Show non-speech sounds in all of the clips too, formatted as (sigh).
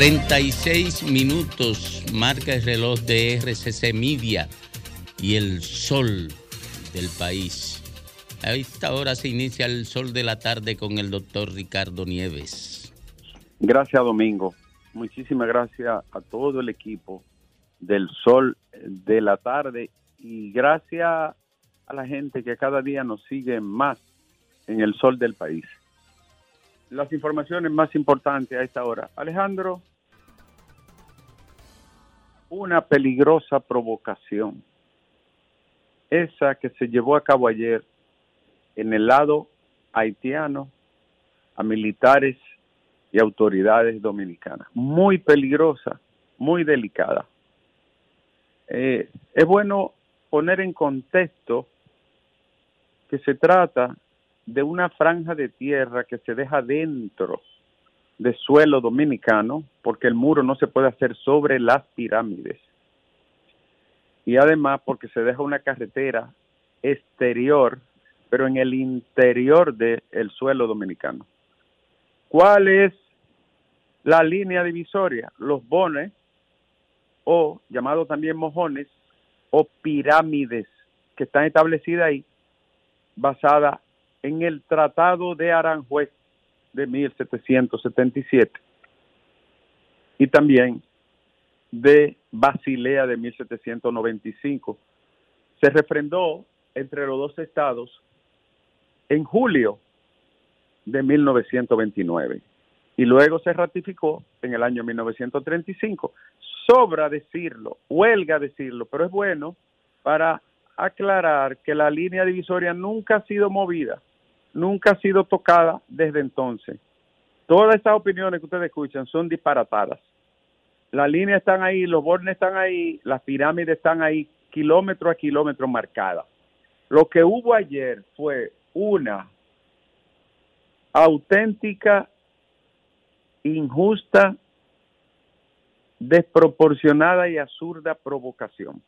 2.36 minutos marca el reloj de RCC Media y el sol del país. A esta hora se inicia el sol de la tarde con el doctor Ricardo Nieves. Gracias, Domingo. Muchísimas gracias a todo el equipo del sol de la tarde y gracias a la gente que cada día nos sigue más en el sol del país. Las informaciones más importantes a esta hora. Alejandro, una peligrosa provocación, esa que se llevó a cabo ayer en el lado haitiano a militares y autoridades dominicanas. Muy peligrosa, muy delicada. Eh, es bueno poner en contexto que se trata de una franja de tierra que se deja dentro de suelo dominicano, porque el muro no se puede hacer sobre las pirámides. Y además porque se deja una carretera exterior, pero en el interior del suelo dominicano. ¿Cuál es la línea divisoria? Los bones, o llamados también mojones, o pirámides, que están establecidas ahí, basada en el Tratado de Aranjuez de 1777 y también de Basilea de 1795. Se refrendó entre los dos estados en julio de 1929 y luego se ratificó en el año 1935. Sobra decirlo, huelga decirlo, pero es bueno para aclarar que la línea divisoria nunca ha sido movida nunca ha sido tocada desde entonces. Todas estas opiniones que ustedes escuchan son disparatadas. Las líneas están ahí, los bordes están ahí, las pirámides están ahí, kilómetro a kilómetro marcadas. Lo que hubo ayer fue una auténtica, injusta, desproporcionada y absurda provocación.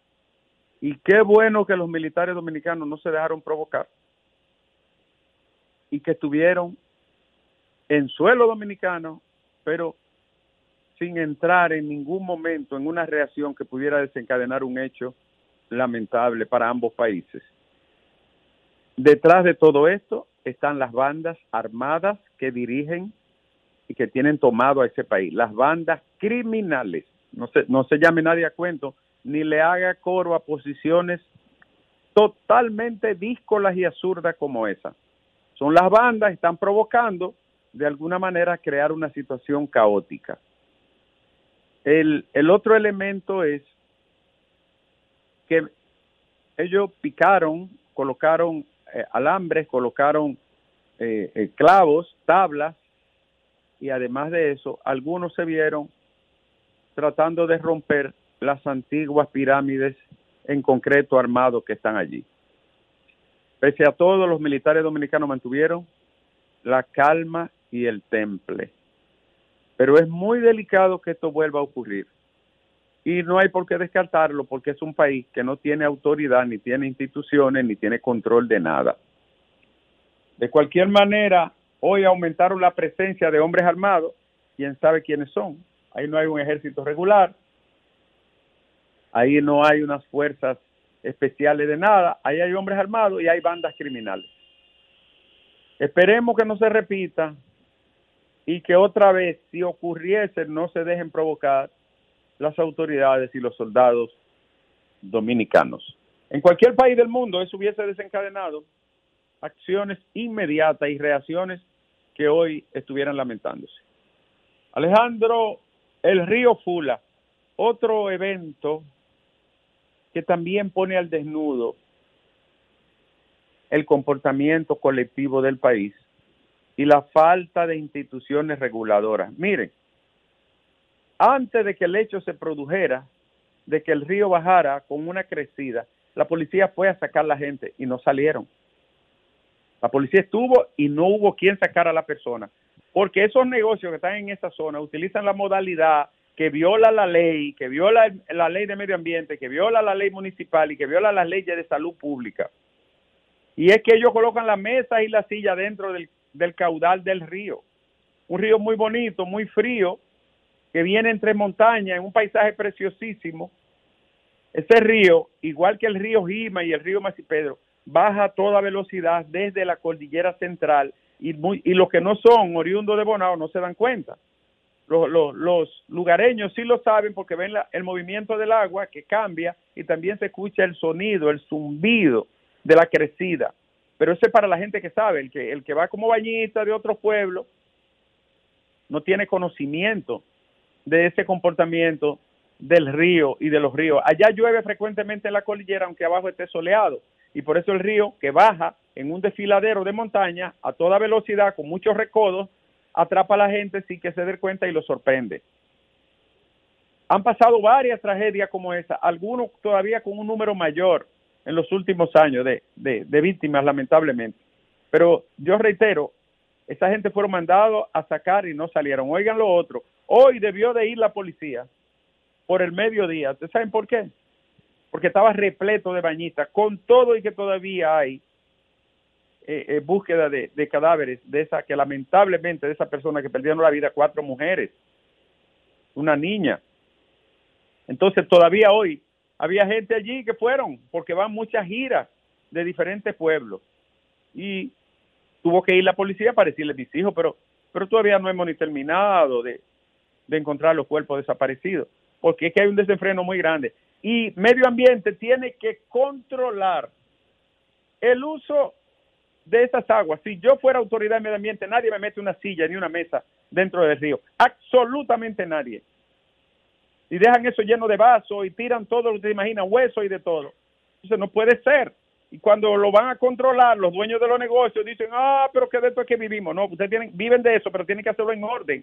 Y qué bueno que los militares dominicanos no se dejaron provocar y que estuvieron en suelo dominicano, pero sin entrar en ningún momento en una reacción que pudiera desencadenar un hecho lamentable para ambos países. Detrás de todo esto están las bandas armadas que dirigen y que tienen tomado a ese país, las bandas criminales. No se, no se llame nadie a cuento, ni le haga coro a posiciones totalmente díscolas y absurdas como esa son las bandas, están provocando de alguna manera crear una situación caótica. El, otro elemento es que ellos picaron, colocaron eh, alambres, colocaron eh, eh, clavos, tablas, y además de eso, algunos se vieron tratando de romper las antiguas pirámides en concreto armados que están allí. Pese a todo, los militares dominicanos mantuvieron la calma y el temple. Pero es muy delicado que esto vuelva a ocurrir. Y no hay por qué descartarlo porque es un país que no tiene autoridad, ni tiene instituciones, ni tiene control de nada. De cualquier manera, hoy aumentaron la presencia de hombres armados. ¿Quién sabe quiénes son? Ahí no hay un ejército regular. Ahí no hay unas fuerzas especiales de nada, ahí hay hombres armados y hay bandas criminales. Esperemos que no se repita y que otra vez, si ocurriese, no se dejen provocar las autoridades y los soldados dominicanos. En cualquier país del mundo eso hubiese desencadenado acciones inmediatas y reacciones que hoy estuvieran lamentándose. Alejandro, el río Fula, otro evento que también pone al desnudo el comportamiento colectivo del país y la falta de instituciones reguladoras. Miren, antes de que el hecho se produjera, de que el río bajara con una crecida, la policía fue a sacar a la gente y no salieron. La policía estuvo y no hubo quien sacar a la persona, porque esos negocios que están en esa zona utilizan la modalidad que viola la ley, que viola la ley de medio ambiente, que viola la ley municipal y que viola las leyes de salud pública. Y es que ellos colocan la mesa y la silla dentro del, caudal del río. Un río muy bonito, muy frío, que viene entre montañas, en un paisaje preciosísimo. Ese río, igual que el río Jima y el río Masipedro, baja a toda velocidad desde la cordillera central y, y los que no son oriundos de Bonao no se dan cuenta. Los, los, lugareños sí lo saben porque ven la, el movimiento del agua que cambia y también se escucha el sonido, el zumbido de la crecida. Pero eso es para la gente que sabe, el que, el que va como bañista de otro pueblo no tiene conocimiento de ese comportamiento del río y de los ríos. Allá llueve frecuentemente en la cordillera, aunque abajo esté soleado, y por eso el río que baja en un desfiladero de montaña a toda velocidad, con muchos recodos, atrapa a la gente sin que se dé cuenta y lo sorprende. Han pasado varias tragedias como esa, algunos todavía con un número mayor en los últimos años de, víctimas, lamentablemente. Pero yo reitero, esa gente fueron mandados a sacar y no salieron. Oigan lo otro, hoy debió de ir la policía por el mediodía. ¿Ustedes saben por qué? Porque estaba repleto de bañistas, con todo y que todavía hay eh, eh, búsqueda de, cadáveres de esa que lamentablemente de esa persona que perdieron la vida cuatro mujeres, una niña. Entonces todavía hoy había gente allí que fueron porque van muchas giras de diferentes pueblos y tuvo que ir la policía para decirle mis hijos, pero pero todavía no hemos ni terminado de, de encontrar los cuerpos desaparecidos, porque es que hay un desenfreno muy grande. Y medio ambiente tiene que controlar el uso de esas aguas. Si yo fuera autoridad de medio ambiente, nadie me mete una silla ni una mesa dentro del río. Absolutamente nadie. Y dejan eso lleno de vasos y tiran todo lo que se imaginan, hueso y de todo. Entonces no puede ser. Y cuando lo van a controlar, los dueños de los negocios dicen, ah, pero que de esto es que vivimos. No, ustedes tienen, viven de eso, pero tienen que hacerlo en orden.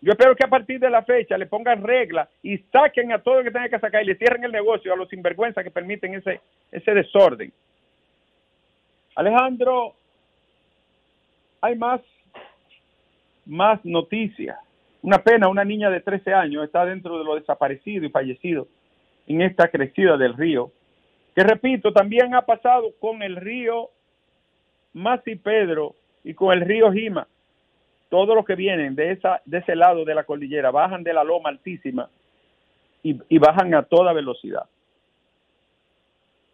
Yo espero que a partir de la fecha le pongan reglas y saquen a todo lo que tengan que sacar y le cierren el negocio a los sinvergüenzas que permiten ese, ese desorden. Alejandro, hay más, más noticias. Una pena, una niña de 13 años está dentro de lo desaparecido y fallecido en esta crecida del río, que repito, también ha pasado con el río Masi Pedro y con el río Jima. Todos los que vienen de, esa, de ese lado de la cordillera bajan de la loma altísima y, y bajan a toda velocidad.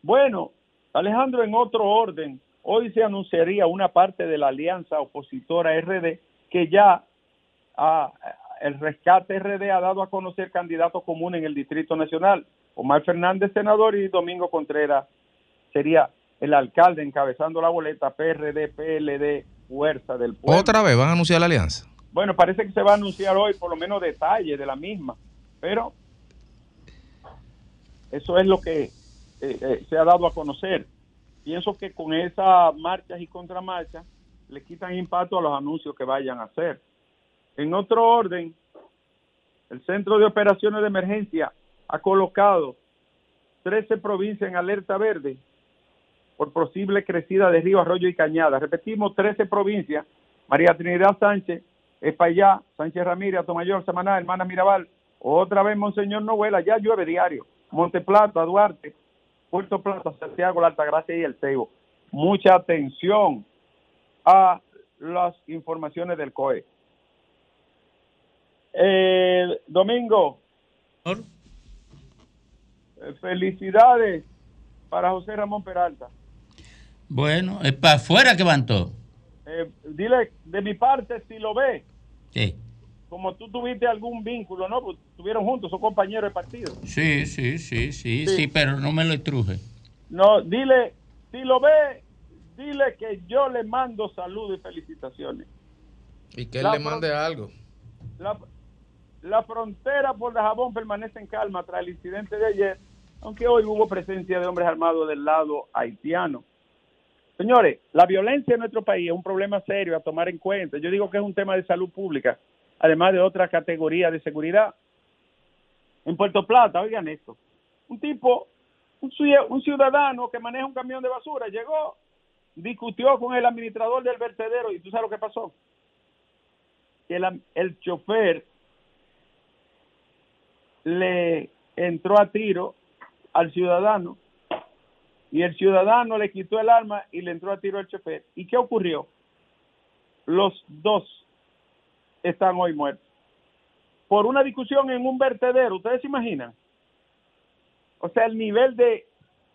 Bueno, Alejandro, en otro orden, Hoy se anunciaría una parte de la alianza opositora RD que ya ah, el rescate RD ha dado a conocer candidatos comunes en el Distrito Nacional. Omar Fernández, senador, y Domingo Contreras sería el alcalde encabezando la boleta PRD, PLD, Fuerza del Pueblo. ¿Otra vez van a anunciar la alianza? Bueno, parece que se va a anunciar hoy por lo menos detalles de la misma, pero eso es lo que eh, eh, se ha dado a conocer pienso que con esas marchas y contramarchas le quitan impacto a los anuncios que vayan a hacer. En otro orden, el Centro de Operaciones de Emergencia ha colocado 13 provincias en alerta verde por posible crecida de río, arroyo y cañada. Repetimos, 13 provincias, María Trinidad Sánchez, Espaillá, Sánchez Ramírez, Atomayor, Samaná, Hermana Mirabal, otra vez Monseñor Novela, ya llueve diario, Monteplata, Duarte, Puerto Plata, Santiago, la Altagracia y el Ceibo. Mucha atención a las informaciones del COE. Eh, Domingo. Eh, felicidades para José Ramón Peralta. Bueno, es para afuera que van todos. Eh, dile de mi parte si lo ve. Sí como tú tuviste algún vínculo, ¿no? Pues estuvieron juntos, son compañeros de partido. Sí, sí, sí, sí, sí, pero no me lo estruje. No, dile, si lo ve, dile que yo le mando saludos y felicitaciones. Y que él le mande algo. La, la frontera por de jabón permanece en calma tras el incidente de ayer, aunque hoy hubo presencia de hombres armados del lado haitiano. Señores, la violencia en nuestro país es un problema serio a tomar en cuenta. Yo digo que es un tema de salud pública además de otra categoría de seguridad. En Puerto Plata, oigan esto, un tipo, un, ciudadano que maneja un camión de basura, llegó, discutió con el administrador del vertedero y tú sabes lo que pasó. Que el, el chofer le entró a tiro al ciudadano y el ciudadano le quitó el arma y le entró a tiro al chofer. ¿Y qué ocurrió? Los dos están hoy muertos. Por una discusión en un vertedero, ¿ustedes se imaginan? O sea, el nivel de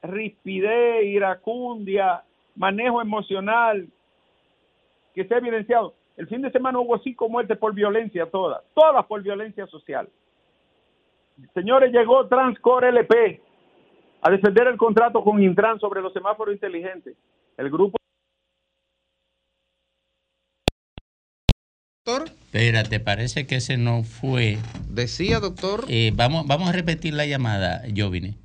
rispidez, iracundia, manejo emocional que se ha evidenciado. El fin de semana hubo cinco muertes por violencia, todas, todas por violencia social. Señores, llegó Transcore LP a defender el contrato con Intran sobre los semáforos inteligentes. El grupo Doctor. Espérate, parece que ese no fue. Decía, doctor. Eh, vamos, vamos a repetir la llamada, Jovine.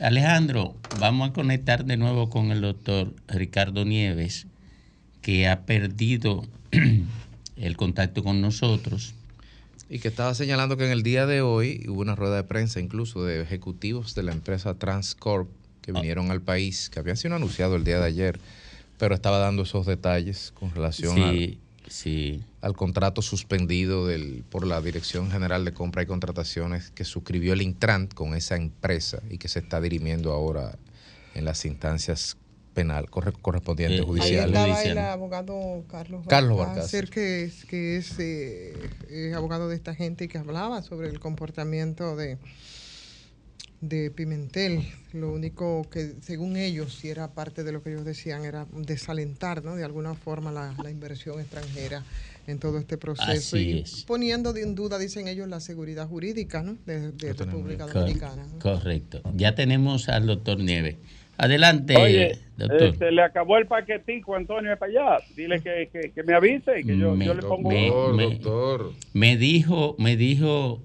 Alejandro, vamos a conectar de nuevo con el doctor Ricardo Nieves, que ha perdido (clears throat) el contacto con nosotros. Y que estaba señalando que en el día de hoy hubo una rueda de prensa incluso de ejecutivos de la empresa Transcorp que ah. vinieron al país, que habían sido anunciados el día de ayer, pero estaba dando esos detalles con relación al, sí. Al contrato suspendido del, por la Dirección General de Compra y Contrataciones que suscribió el Intran con esa empresa y que se está dirimiendo ahora en las instancias penal correspondiente judicial. Ahí estaba el abogado Carlos Carlos que es, que es, eh, abogado de esta gente y que hablaba sobre el comportamiento de, de Pimentel. Lo único que, según ellos, si era parte de lo que ellos decían, era desalentar, ¿no? De alguna forma la, inversión extranjera en todo este proceso y poniendo en duda, dicen ellos, la seguridad jurídica ¿no? de, de República Dominicana. Correcto. Ya tenemos al doctor Nieves. Adelante, Oye, doctor. se le acabó el paquetico Antonio para allá. Dile que, que, me avise y que yo, yo le pongo... Me, doctor. Me dijo, me dijo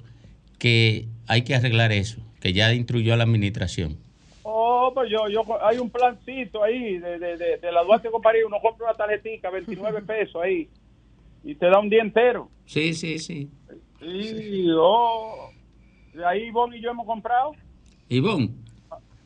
que hay que arreglar eso, que ya instruyó a la administración. Oh, pues yo, yo, hay un plancito ahí de, de, de, la Duarte con París, uno compra una tarjetita, 29 (laughs) pesos ahí, y te da un día entero. Sí, sí, sí. Sí, oh, ahí Ivonne y yo hemos comprado. Ivonne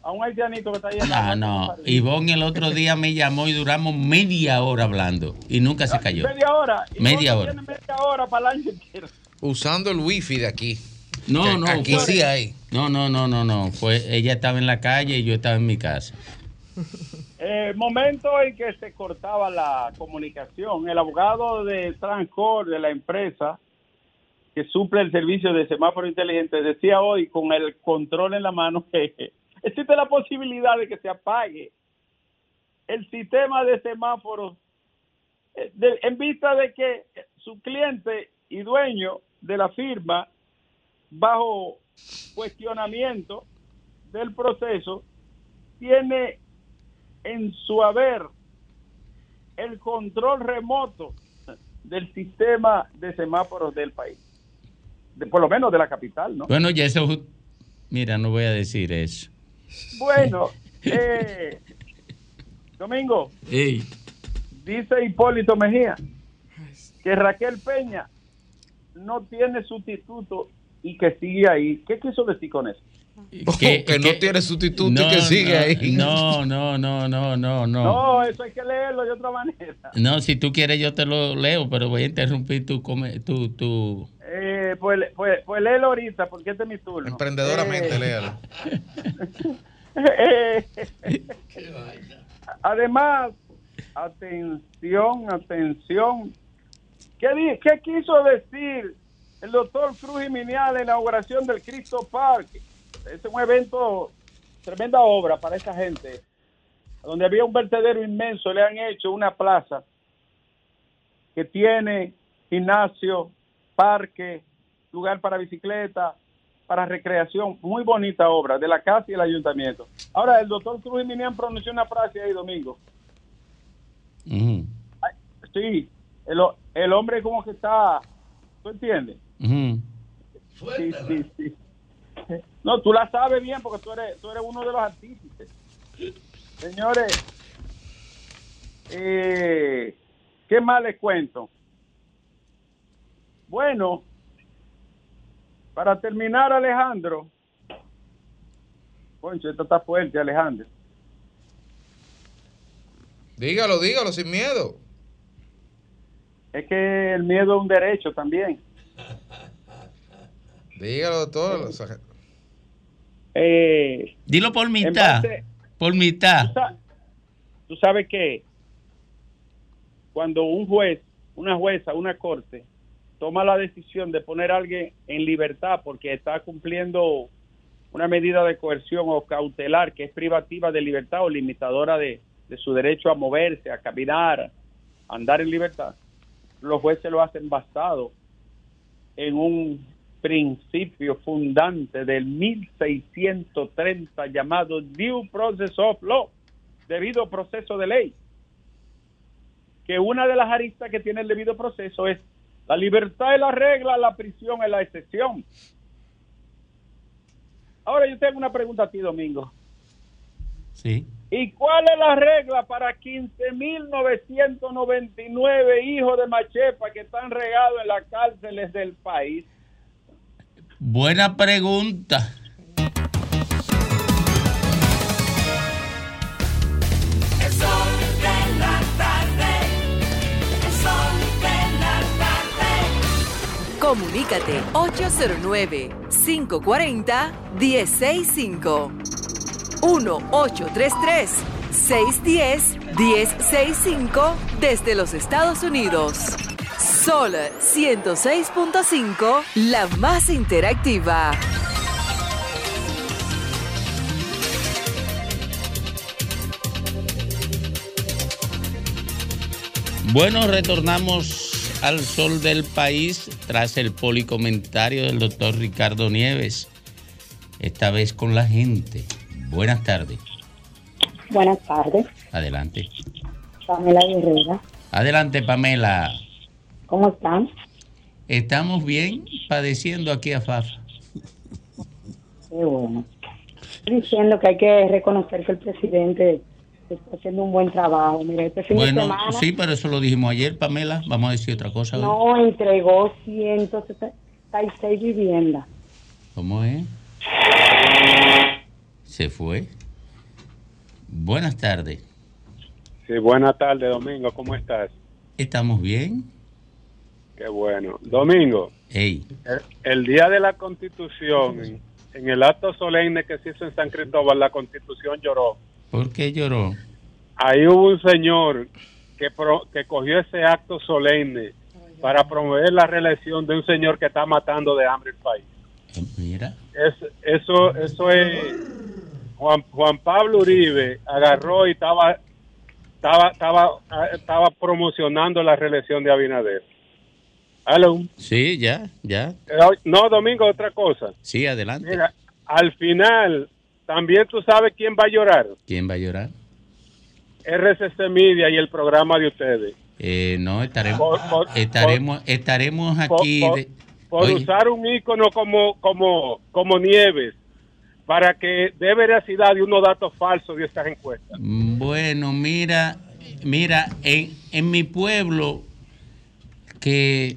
a un haitianito que está ahí. Ah, no. Ivonne el otro día me llamó y duramos media hora hablando y nunca se cayó. Media hora. Media hora. media hora para el año entero. Usando el wifi de aquí. No, no. Aquí sí hay. No, no, no, no, no. Fue, ella estaba en la calle y yo estaba en mi casa. Eh, momento en que se cortaba la comunicación, el abogado de Transcor de la empresa que suple el servicio de semáforo inteligente decía hoy con el control en la mano (laughs) que existe la posibilidad de que se apague el sistema de semáforos eh, en vista de que su cliente y dueño de la firma, bajo cuestionamiento del proceso, tiene en su haber el control remoto del sistema de semáforos del país, de, por lo menos de la capital, ¿no? Bueno, ya eso, mira, no voy a decir eso. Bueno, eh, Domingo. Dice Hipólito Mejía que Raquel Peña no tiene sustituto y que sigue ahí. ¿Qué quiso decir con eso? Que, no tiene sustituto y que sigue ahí. No, no, no, no, no, no. No, eso hay que leerlo de otra manera. No, si tú quieres yo te lo leo, pero voy a interrumpir tu... tu, tu... Eh, pues, pues, pues léelo ahorita, porque este es mi turno. Emprendedoramente, eh, léalo. (laughs) Además, atención, atención. ¿Qué, ¿Qué quiso decir el doctor Cruz Jiménez en la inauguración del Cristo Park? Es un evento, tremenda obra para esa gente, donde había un vertedero inmenso, le han hecho una plaza que tiene gimnasio, parque, lugar para bicicleta, para recreación, muy bonita obra de la casa y el ayuntamiento. Ahora, el doctor Cruz Minian pronunció una frase ahí domingo. sí, el, hombre como que está, ¿tú entiendes? Sí, sí, sí. No, tú la sabes bien porque tú eres, tú eres uno de los artífices. Señores, eh, ¿qué más les cuento? Bueno, para terminar, Alejandro. Poncho, esto está fuerte, Alejandro. Dígalo, dígalo, sin miedo. Es que el miedo es un derecho también. Dígalo, doctor. Eh, Dilo por mitad. Por mitad. Tú sabes que cuando un juez, una jueza, una corte toma la decisión de poner a alguien en libertad porque está cumpliendo una medida de coerción o cautelar que es privativa de libertad o limitadora de, de su derecho a moverse, a caminar, a andar en libertad, los jueces lo hacen basado en un principio fundante del 1630 llamado Due Process of Law, debido proceso de ley. Que una de las aristas que tiene el debido proceso es la libertad es la regla, la prisión es la excepción. Ahora yo tengo una pregunta a ti, Domingo. Sí. ¿Y cuál es la regla para 15.999 hijos de Machepa que están regados en las cárceles del país? Buena pregunta. El sol de la tarde. El sol de la tarde. Comunícate 809-540-1065. 1-833-610-1065 desde los Estados Unidos. Sol 106.5, la más interactiva. Bueno, retornamos al sol del país tras el policomentario del doctor Ricardo Nieves, esta vez con la gente. Buenas tardes. Buenas tardes, Adelante. Pamela Guerrera. Adelante, Pamela. ¿Cómo están? Estamos bien padeciendo aquí a Fafa. Qué bueno. Estoy diciendo que hay que reconocer que el presidente está haciendo un buen trabajo. Mira, este fin de Bueno, semana sí, pero eso lo dijimos ayer, Pamela. Vamos a decir otra cosa. hoy. no entregó 176 viviendas. ¿Cómo es? Se fue. Buenas tardes. Sí, buenas tardes, Domingo. ¿Cómo estás? ¿Estamos bien? Qué bueno. Domingo, Ey, el, el día de la Constitución, en, en el acto solemne que se hizo en San Cristóbal, la Constitución lloró. ¿por qué lloró? Ahí hubo un señor que, pro- que cogió ese acto solemne para promover la reelección de un señor que está matando de hambre el país. Mira. Es- eso, eso es. Juan, Juan Pablo Uribe agarró y estaba, estaba, estaba, estaba promocionando la reelección de Abinader. Hello. Sí, ya, ya. Eh, No, Domingo, otra cosa. Sí, adelante. Mira, al final, también tú sabes quién va a llorar. ¿Quién va a llorar? RCC Media y el programa de ustedes. Eh, no, estaremos, Por- por- estaremos, estaremos aquí. por- de- por Oye. usar un ícono como, como, como Nieves para que dé veracidad de unos datos falsos de estas encuestas. Bueno, mira, mira, en, en mi pueblo que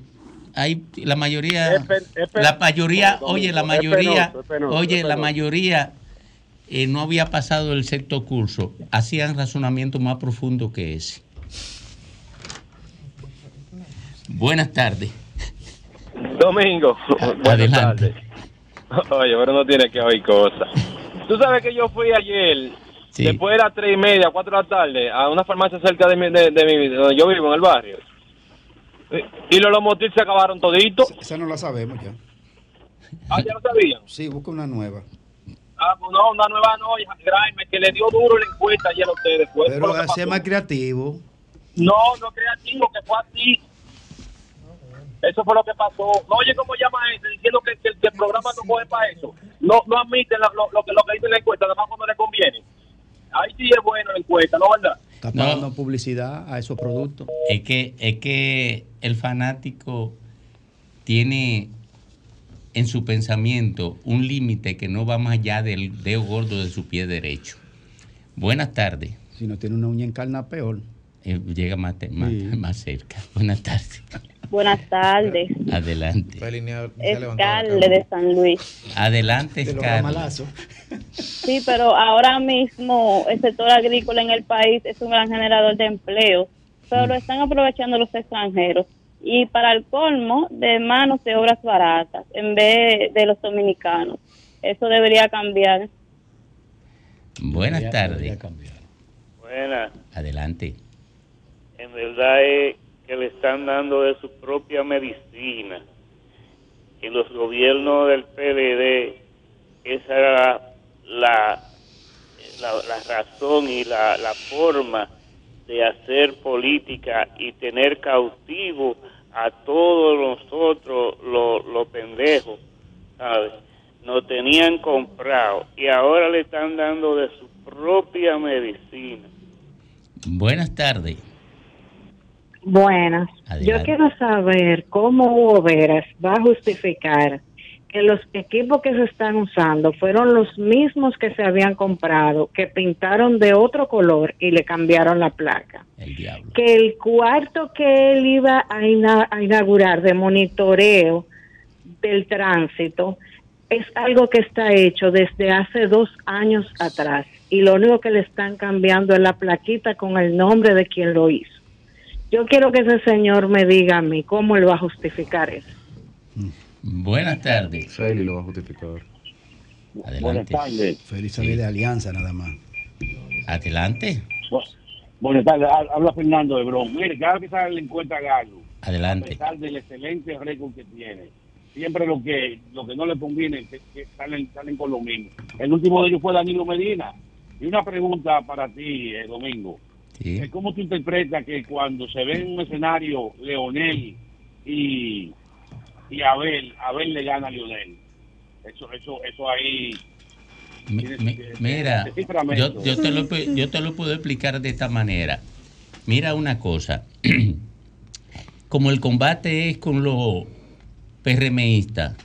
hay la mayoría, Es pen- es pen- la mayoría, no, oye, la es mayoría, penoso, es penoso, oye, la mayoría eh, no había pasado el sexto curso, hacían razonamiento más profundo que ese. Buenas tardes. Domingo, (laughs) buenas tardes. Oye, pero no tiene que oír cosas. Tú sabes que yo fui ayer, Sí. después de las tres y media, cuatro de la tarde, a una farmacia cerca de, mi, de, de mi- donde yo vivo, en el barrio. Y, y los lomotil se acabaron toditos. Esa no la sabemos ya. Ah, ya lo sabían. Sí, busca una nueva. Ah, pues no, una nueva no, Graeme, que le dio duro la encuesta ayer a ustedes. Fue Pero pasó. más creativo. No, no creativo, que fue así. Eso fue lo que pasó. No oye cómo llama ese diciendo que, que- que el programa no coge para eso. No, no admiten lo, lo- lo que, lo que dice la encuesta, además cuando le conviene. Ahí sí es bueno la encuesta, ¿no verdad? Está No. pagando publicidad a esos productos. Es que, es que el fanático tiene en su pensamiento un límite que no va más allá del dedo gordo de su pie derecho. Buenas tardes. Si no tiene una uña encarna, peor. Eh, llega más, más, Sí. más cerca. (laughs) Buenas tardes. Buenas tardes, Adelante. Escarle de San Luis. Adelante, ramalazos. Sí, pero ahora mismo el sector agrícola en el país es un gran generador de empleo, pero lo están aprovechando los extranjeros. Y para el colmo, de manos de obras baratas, en vez de los dominicanos. Eso debería cambiar. Buenas tardes. Buenas. Adelante. En verdad es que le están dando de su propia medicina. En los gobiernos del PLD, esa era la, la, la razón y la, la forma de hacer política y tener cautivo a todos nosotros los, los pendejos, ¿sabes? Nos tenían comprado y ahora le están dando de su propia medicina. Buenas tardes. Buenas. Yo quiero saber cómo Hugo Veras va a justificar que los equipos que se están usando fueron los mismos que se habían comprado, que pintaron de otro color y le cambiaron la placa. El diablo. Que el cuarto que él iba a, ina- a inaugurar de monitoreo del tránsito es algo que está hecho desde hace dos años atrás y lo único que le están cambiando es la plaquita con el nombre de quien lo hizo. Yo quiero que ese señor me diga a mí cómo él va a justificar eso. Buenas tardes. Feli lo va a justificar. Adelante. Feliz salir de alianza nada más. Adelante. Buenas tardes, Ha- habla Fernando de Bron. Mire, cada vez que sale la encuesta Galo, a Adelante. pesar del excelente récord que tiene, siempre lo que lo que no le conviene es que, que salen, salen con lo mismo. El último de ellos fue Danilo Medina. Y una pregunta para ti, eh, Domingo. Eh, ¿Cómo tú interpretas que cuando se ve en un escenario Leonel y, y Abel, Abel le gana a Leonel? Eso, eso, eso ahí... Mi- mi- mira, yo, te lo, (laughs) yo te lo puedo explicar de esta manera. Mira una cosa. (clears throat) Como el combate es con los PRMistas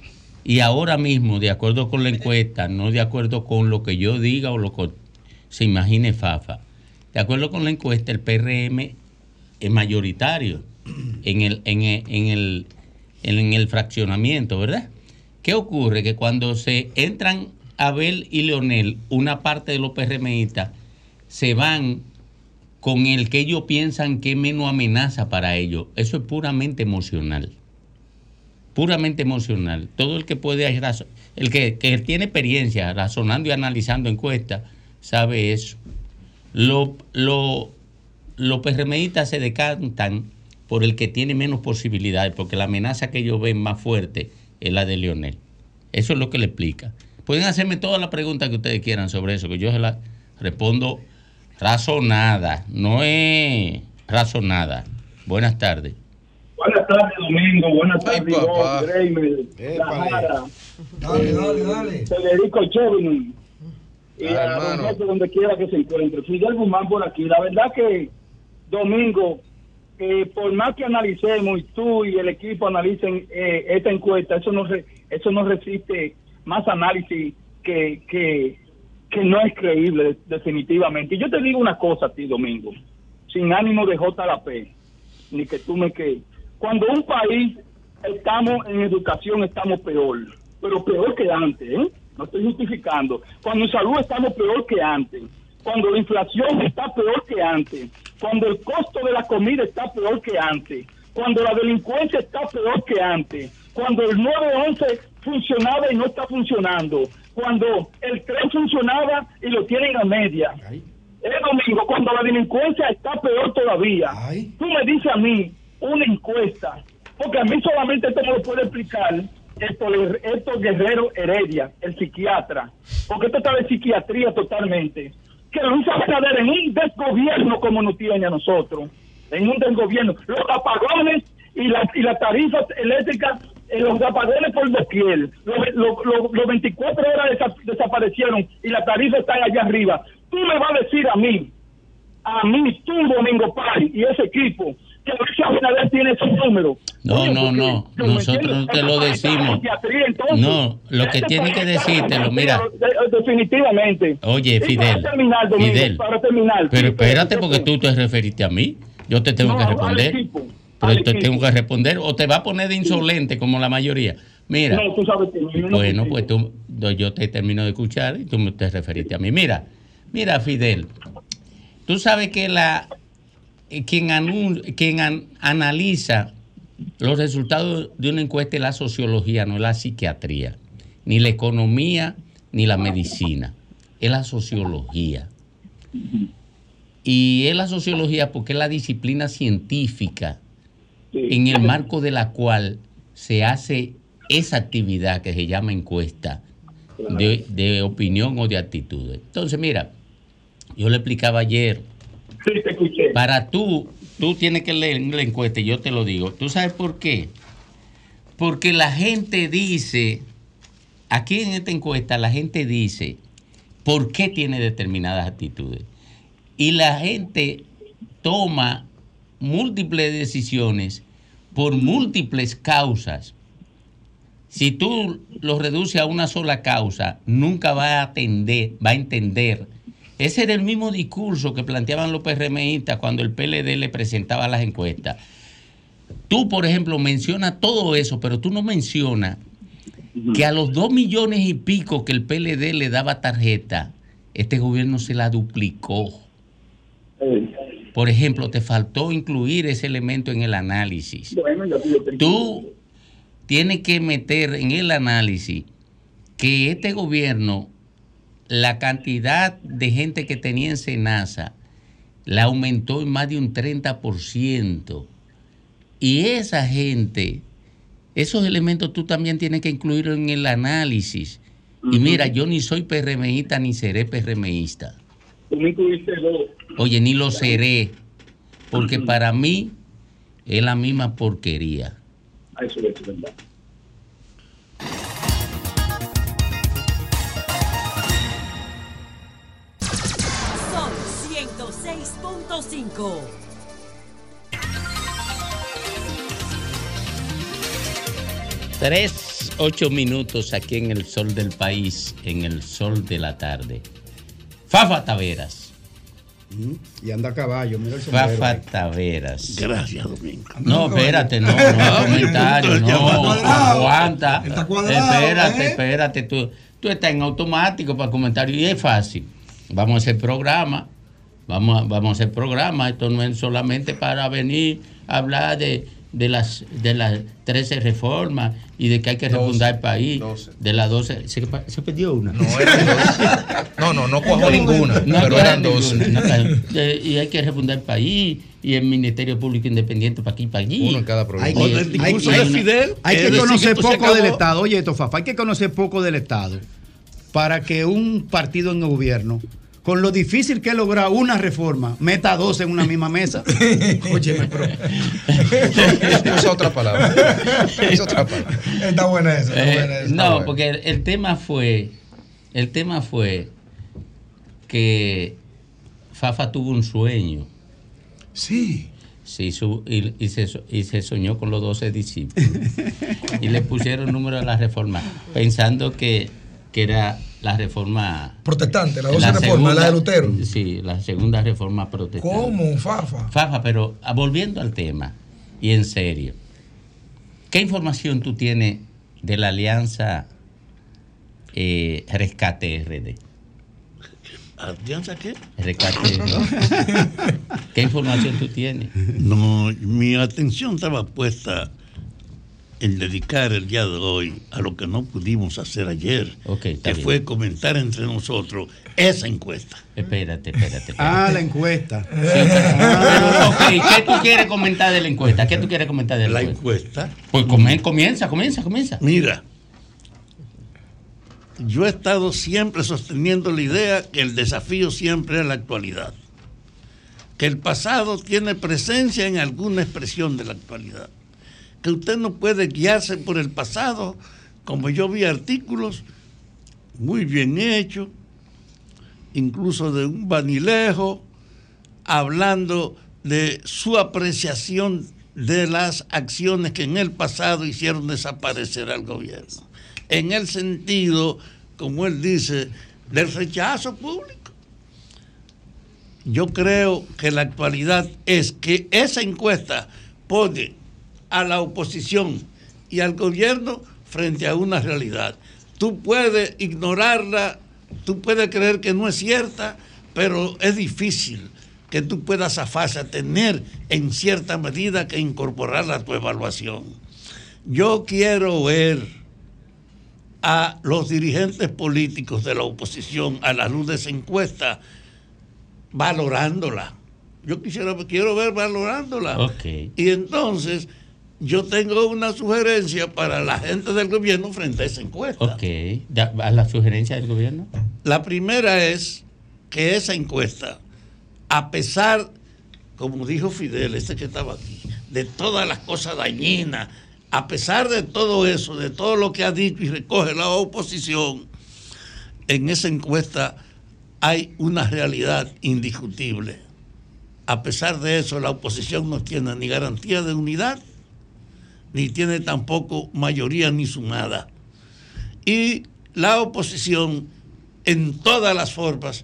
y ahora mismo, de acuerdo con la encuesta, no de acuerdo con lo que yo diga o lo que se imagine Fafa, de acuerdo con la encuesta, el PRM es mayoritario en el, en el, en el, en el fraccionamiento, ¿verdad? ¿Qué ocurre? Que cuando se entran Abel y Leonel, una parte de los PRMistas se van con el que ellos piensan que es menos amenaza para ellos. Eso es puramente emocional. Puramente emocional. Todo el que puede, el que, que tiene experiencia razonando y analizando encuestas, sabe eso. Lo- lo- los PRMistas se decantan por el que tiene menos posibilidades, porque la amenaza que ellos ven más fuerte es la de Leonel. Eso es lo que le explica. Pueden hacerme todas las preguntas que ustedes quieran sobre eso, que yo se las respondo razonada, no es razonada. Buenas tardes. Buenas tardes, Domingo. Buenas tardes, papá. Ivonne, Kramer, La Jara, eh, Federico Chovin y a Don. José, donde quiera que se encuentre. Fidel Guzmán por aquí. La verdad que, Domingo, eh, por más que analicemos y tú y el equipo analicen eh, esta encuesta, eso no, re- eso no resiste más análisis que, que, que no es creíble, definitivamente. Y yo te digo una cosa a ti, Domingo, sin ánimo de JLP, ni que tú me que Cuando un país estamos en educación, estamos peor, pero peor que antes, ¿eh? No estoy justificando. Cuando en salud estamos peor que antes. Cuando la inflación está peor que antes. Cuando el costo de la comida está peor que antes. Cuando la delincuencia está peor que antes. Cuando el 911 funcionaba y no está funcionando. Cuando el tren funcionaba y lo tienen a media. Es domingo, cuando la delincuencia está peor todavía. Tú me dices a mí una encuesta, porque a mí solamente esto me lo puede explicar Héctor, Héctor Guerrero Heredia, el psiquiatra, porque esto está de psiquiatría totalmente. Que Luis Abinader en un desgobierno como nos tiene a nosotros, en un desgobierno, los apagones y las y las tarifas eléctricas, eh, los apagones por doquier, los, los, los- los 24 horas desa- desaparecieron y las tarifas están allá arriba. Tú me vas a decir a mí, a mí, tú, Domingo Pari, y ese equipo, que Luis Abinader tiene esos números. No, Oye, no, no. ¿tú me Nosotros no te lo decimos. entonces. No, lo que tiene que decírtelo, mira. Definitivamente. Oye, Fidel. Para terminar, Domingo, Fidel. para terminar. Pero espérate, porque tú te referiste a mí. Yo te tengo No, que responder. Pero te tengo que responder. O te va a poner de insolente como la mayoría. Mira. No, tú sabes que no, Bueno, pues tú, yo- te termino de escuchar y tú te referiste a mí. Mira, mira, Fidel. Tú sabes que la quien, anun- quien an- analiza los resultados de una encuesta es la sociología, no es la psiquiatría, ni la economía, ni la medicina. es la sociología. Y es la sociología porque es la disciplina científica en el marco de la cual se hace esa actividad que se llama encuesta de, de opinión o de actitudes. Entonces, mira, yo le explicaba ayer, para tú, tú tienes que leer la encuesta y yo te lo digo. ¿Tú sabes por qué? Porque la gente dice, aquí en esta encuesta la gente dice por qué tiene determinadas actitudes. Y la gente toma múltiples decisiones por múltiples causas. Si tú lo reduces a una sola causa, nunca va a atender, va a entender. Ese era el mismo discurso que planteaban los PRMistas cuando el PLD le presentaba las encuestas. Tú, por ejemplo, mencionas todo eso, pero tú no mencionas que a los dos millones y pico que el PLD le daba tarjeta, este gobierno se la duplicó. Por ejemplo, te faltó incluir ese elemento en el análisis. Tú tienes que meter en el análisis que este gobierno, la cantidad de gente que tenía en Senasa, la aumentó en más de un 30%. Y esa gente, esos elementos tú también tienes que incluir en el análisis. Y mira, yo ni soy PRMista ni seré PRMista. Tú me incluiste dos. Oye, ni lo seré, porque para mí es la misma porquería. Eso es verdad. 106.5. Tres, ocho minutos aquí en el sol del país, en el sol de la tarde. Fafa Taveras. Y anda a caballo, mira el sombrero. Fafa Taveras. Gracias, Domingo. No, espérate, no, no, comentario, no, aguanta. cuadrado, Espérate, ¿eh? espérate, tú, tú estás en automático para comentario y es fácil. Vamos a hacer programa, vamos a, vamos a hacer programa, esto no es solamente para venir a hablar de, de las de las 13 reformas y de que hay que refundar el país, de las 12, se, se perdió una. No, No, no, no cuajó ninguna, pero eran dos. ninguna, no, claro. Eh, y hay que refundar el país y el Ministerio Público Independiente para aquí y para allí. Uno en cada provincia. Hay, que- hay una- hay que conocer poco del. Estado. Oye, esto, Fafa, hay que conocer poco del Estado para que un partido en el gobierno, con lo difícil que es lograr una reforma, meta dos en una misma mesa. (laughs) Óyeme, pero. Usa otra palabra. Usa otra palabra. Está buena esa. Está Eh, no, porque el, el tema fue, el tema fue que Fafa tuvo un sueño. Sí. Sí, su- y, y se, y se soñó con los 12 discípulos. y le pusieron número a la reforma, pensando que, que era la reforma... Protestante, la 12 reforma, la de Lutero. Sí, la segunda reforma protestante. ¿Cómo, Fafa? Fafa, pero ah, volviendo al tema, y en serio, ¿qué información tú tienes de la alianza eh, Rescate RD? ¿Alianza qué? Rescate RD. (laughs) ¿Qué información tú tienes? No, mi atención estaba puesta en dedicar el día de hoy a lo que no pudimos hacer ayer, que bien. fue comentar entre nosotros esa encuesta. Espérate, espérate. Ah, la encuesta. Pero, ok, ¿qué tú quieres comentar de la encuesta? ¿Qué tú quieres comentar de la, La encuesta? encuesta. Pues comienza, comienza, comienza. Mira, yo he estado siempre sosteniendo la idea que el desafío siempre es la actualidad. Que el pasado tiene presencia en alguna expresión de la actualidad. Que usted no puede guiarse por el pasado, como yo vi artículos muy bien hechos, incluso de un vanilejo, hablando de su apreciación de las acciones que en el pasado hicieron desaparecer al gobierno. En el sentido, como él dice, del rechazo público. Yo creo que la actualidad es que esa encuesta pone a la oposición y al gobierno frente a una realidad. Tú puedes ignorarla, tú puedes creer que no es cierta, pero es difícil que tú puedas zafarse a tener en cierta medida que incorporarla a tu evaluación. Yo quiero ver a los dirigentes políticos de la oposición a la luz de esa encuesta valorándola. Yo quisiera, quiero ver valorándola. Y entonces yo tengo una sugerencia para la gente del gobierno frente a esa encuesta. Ok. ¿A la sugerencia del gobierno? La primera es que esa encuesta, a pesar, como dijo Fidel, este que estaba aquí, de todas las cosas dañinas, a pesar de todo eso, de todo lo que ha dicho y recoge la oposición, en esa encuesta hay una realidad indiscutible. A pesar de eso, la oposición no tiene ni garantía de unidad, ni tiene tampoco mayoría ni sumada. Y la oposición en todas las formas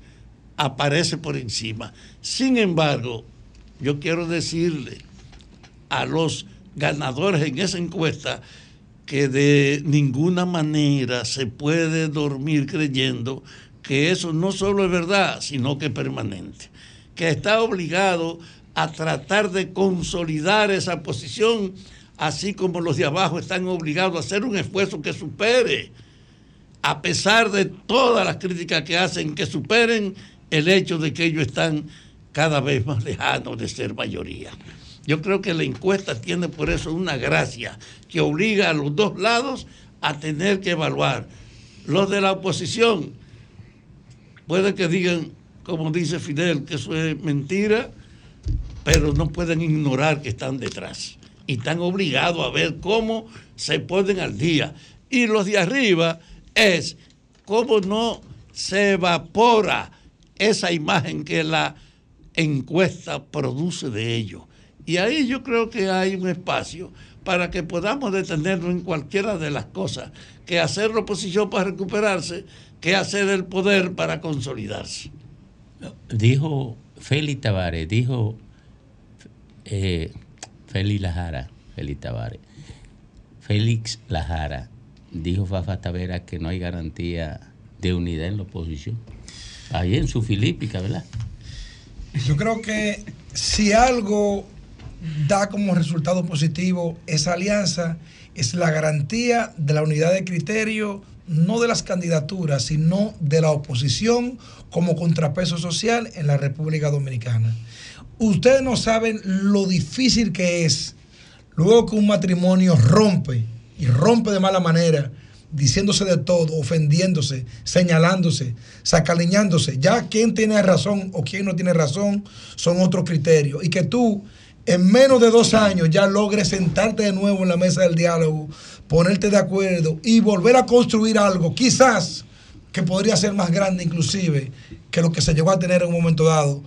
aparece por encima. Sin embargo, yo quiero decirle a los ganadores en esa encuesta que de ninguna manera se puede dormir creyendo que eso no solo es verdad, sino que es permanente. Que está obligado a tratar de consolidar esa posición, así como los de abajo están obligados a hacer un esfuerzo que supere a pesar de todas las críticas que hacen, que superen el hecho de que ellos están cada vez más lejanos de ser mayoría. Yo creo que la encuesta tiene por eso una gracia que obliga a los dos lados a tener que evaluar. Los de la oposición puede que digan, como dice Fidel, que eso es mentira, pero no pueden ignorar que están detrás. Y están obligados a ver cómo se ponen al día. Y los de arriba es cómo no se evapora esa imagen que la encuesta produce de ellos. Y ahí yo creo que hay un espacio para que podamos detenernos en cualquiera de las cosas, que hacer la oposición para recuperarse, que hacer el poder para consolidarse. Dijo Félix Tavares, dijo eh, Félix Lajara, Félix Tavares, Félix Lajara, dijo Fafa Tavera que no hay garantía de unidad en la oposición. Ahí en su filípica, ¿verdad? Yo creo que si algo da como resultado positivo esa alianza, es la garantía de la unidad de criterio, no de las candidaturas, sino de la oposición como contrapeso social en la República Dominicana. Ustedes no saben lo difícil que es luego que un matrimonio rompe y rompe de mala manera, diciéndose de todo, ofendiéndose, señalándose, sacaliñándose. Ya quién tiene razón o quién no tiene razón son otros criterios. Y que tú en menos de dos años ya logres sentarte de nuevo en la mesa del diálogo, ponerte de acuerdo y volver a construir algo, quizás que podría ser más grande inclusive que lo que se llegó a tener en un momento dado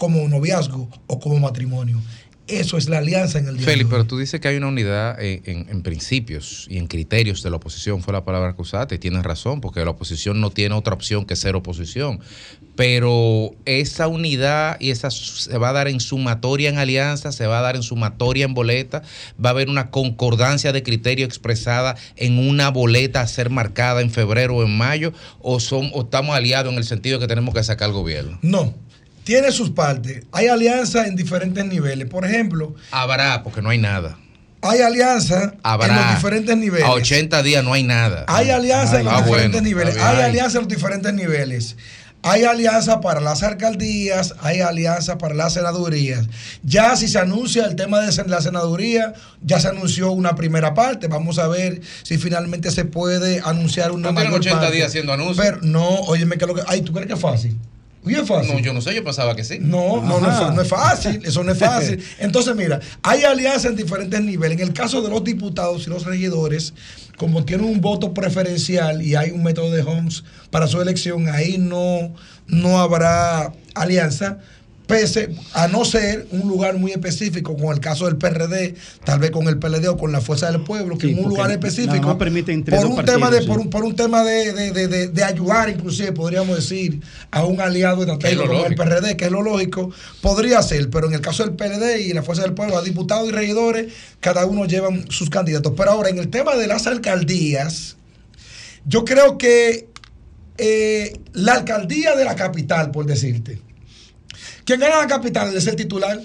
como noviazgo o como matrimonio. Eso es la alianza en el diálogo. Félix, pero tú dices que hay una unidad en, en- en principios y en criterios de la oposición, fue la palabra que usaste, y tienes razón, porque la oposición no tiene otra opción que ser oposición. Pero esa unidad y esa se va a dar en sumatoria en alianza, se va a dar en sumatoria en boleta, va a haber una concordancia de criterio expresada en una boleta a ser marcada en febrero o en mayo, o, son, o estamos aliados en el sentido que tenemos que sacar al gobierno. No, tiene sus partes. Hay alianzas en diferentes niveles. Por ejemplo, Habrá, porque no hay nada. hay alianzas en los diferentes niveles. A 80 días no hay nada. Hay alianzas en los Ah, diferentes bueno, niveles. Hay alianzas en los diferentes niveles. Hay alianzas para las alcaldías, hay alianzas para las senadurías. Ya si se anuncia el tema de la senaduría, ya se anunció una primera parte. Vamos a ver si finalmente se puede anunciar una No mayor 80 parte. días haciendo anuncios. Pero no, óyeme que lo que. Ay, ¿tú crees que es fácil? Es fácil. No, yo no sé, yo pensaba que sí. No, no, no no es fácil, eso no es fácil. (laughs) Entonces, mira, hay alianzas en diferentes niveles. En el caso de los diputados y los regidores, como tienen un voto preferencial y hay un método de Homs para su elección, ahí no, no habrá alianza, pese a no ser un lugar muy específico, con el caso del PRD, tal vez con el PLD o con la Fuerza del Pueblo, que Sí, en un lugar nada específico, más permite entre por un, tema de, por, un, por un tema de, de- de- de- de ayudar, inclusive podríamos decir, a un aliado estratégico como el. PRD, que es lo lógico, podría ser, pero en el caso del PLD y la Fuerza del Pueblo, a diputados y regidores, cada uno llevan sus candidatos. Pero ahora, en el tema de las alcaldías, yo creo que eh, la alcaldía de la capital, por decirte, quien gana la capital es el titular.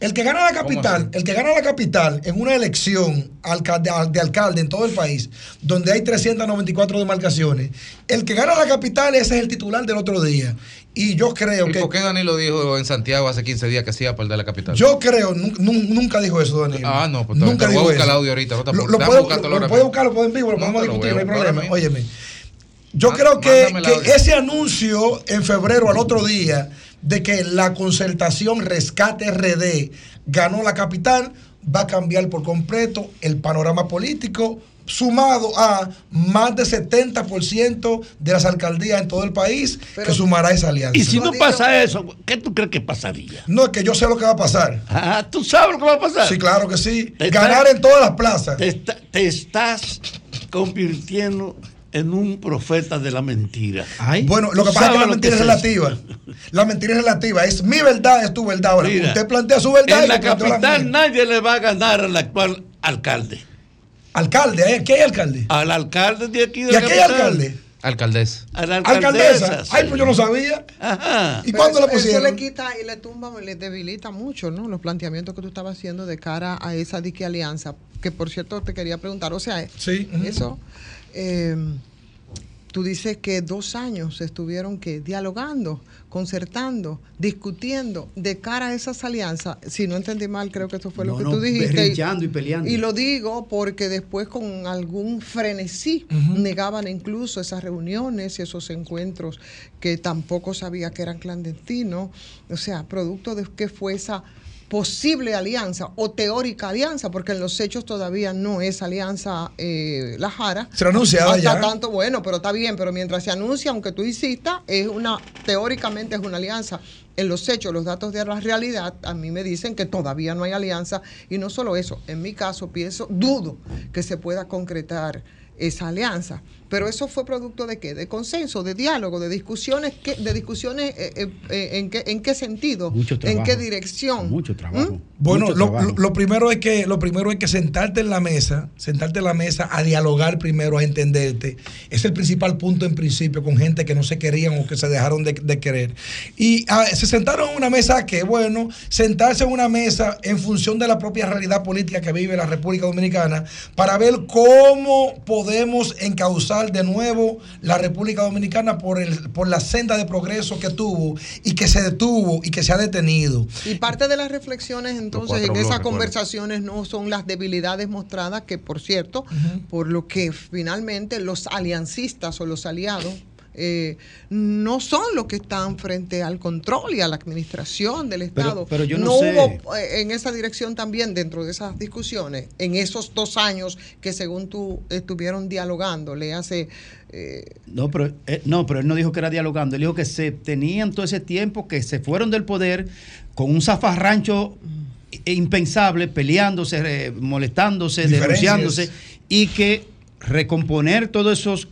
El que gana la capital, el que gana la capital en una elección de alcalde en todo el país, donde hay 394 demarcaciones, el que gana la capital ese es el titular del otro día. Y yo creo ¿Y que por qué Danilo dijo en Santiago hace 15 días que se iba a perder la capital? yo creo, nun- nun- nunca dijo eso, Danilo. Ah, no, pues nunca te voy a dijo buscar el audio ahorita. No Lo, lo puedo, lo- lo puedo buscar, lo puedo en vivo, lo podemos discutir, no hay problema. Óyeme. Yo creo que, ese anuncio en febrero al otro día de que la concertación Rescate RD ganó la capital va a cambiar por completo el panorama político sumado a más de 70% de las alcaldías en todo el país que sumará esa alianza. Y si no pasa eso, ¿qué tú crees que pasaría? No, es que yo sé lo que va a pasar. Ah, ¿tú sabes lo que va a pasar? Sí, claro que sí. Te Ganar está- en todas las plazas. Te, está- te estás convirtiendo en un profeta de la mentira. Bueno, lo que ¿Tú pasa es que la mentira es es relativa. La mentira es relativa. Es mi verdad, es tu verdad. Ahora, Mira, usted plantea su verdad En y la la capital mía. nadie le va a ganar al actual alcalde. Alcalde, ¿eh? ¿qué hay alcalde? Al alcalde de aquí de ¿Y la aquí hay capital. alcalde? Alcaldesa. La Alcaldesa. alcaldesa. Ay, pues yo no sabía. Ajá. ¿Y cuándo eso, la eso pusieron? le quita y le tumba, le debilita mucho, ¿no? Los planteamientos que tú estabas haciendo de cara a esa dique alianza. Que por cierto te quería preguntar, o sea, Sí, eso, eh, tú dices que dos años estuvieron que dialogando, concertando, discutiendo de cara a esas alianzas. Si no entendí mal, creo que eso fue lo que no, tú dijiste. berrinchando y peleando. Y lo digo porque después con algún frenesí negaban incluso esas reuniones y esos encuentros que tampoco sabía que eran clandestinos. O sea, producto de que fue esa posible alianza o teórica alianza, porque en los hechos todavía no es alianza eh, La Jara. Será anunciada Hasta ya. tanto, bueno, pero está bien, pero mientras se anuncia, aunque tú insistas, es una, teóricamente es una alianza. En los hechos, los datos de la realidad, a mí me dicen que todavía no hay alianza. Y no solo eso, en mi caso pienso, dudo que se pueda concretar esa alianza. Pero eso fue producto de qué? De consenso, de diálogo, de discusiones, ¿qué- de discusiones eh, eh, eh, en, qué, en qué sentido, Mucho en trabajo. qué dirección. Mucho trabajo. Bueno, Mucho lo, trabajo. lo- lo primero es que lo primero es que sentarte en la mesa, sentarte en la mesa a dialogar primero, a entenderte. Es el principal punto en principio con gente que no se querían o que se dejaron de, de querer. Y ah, se sentaron en una mesa que, bueno, sentarse en una mesa en función de la propia realidad política que vive la República Dominicana para ver cómo podemos encauzar de nuevo la República Dominicana por, el, por la senda de progreso que tuvo y que se detuvo y que se ha detenido. Y parte de las reflexiones entonces en bloques, esas conversaciones no son las debilidades mostradas, que por cierto, por lo que finalmente los aliancistas o los aliados eh, no son los que están frente al control y a la administración del Estado. pero yo no sé. hubo eh, en esa dirección también, dentro de esas discusiones, en esos dos años que según tú estuvieron dialogando, le hace... eh, No, pero, eh, no, pero él no dijo que era dialogando. Él dijo que se tenían todo ese tiempo, que se fueron del poder con un zafarrancho i- impensable, peleándose, eh, molestándose, denunciándose, y que recomponer todos esos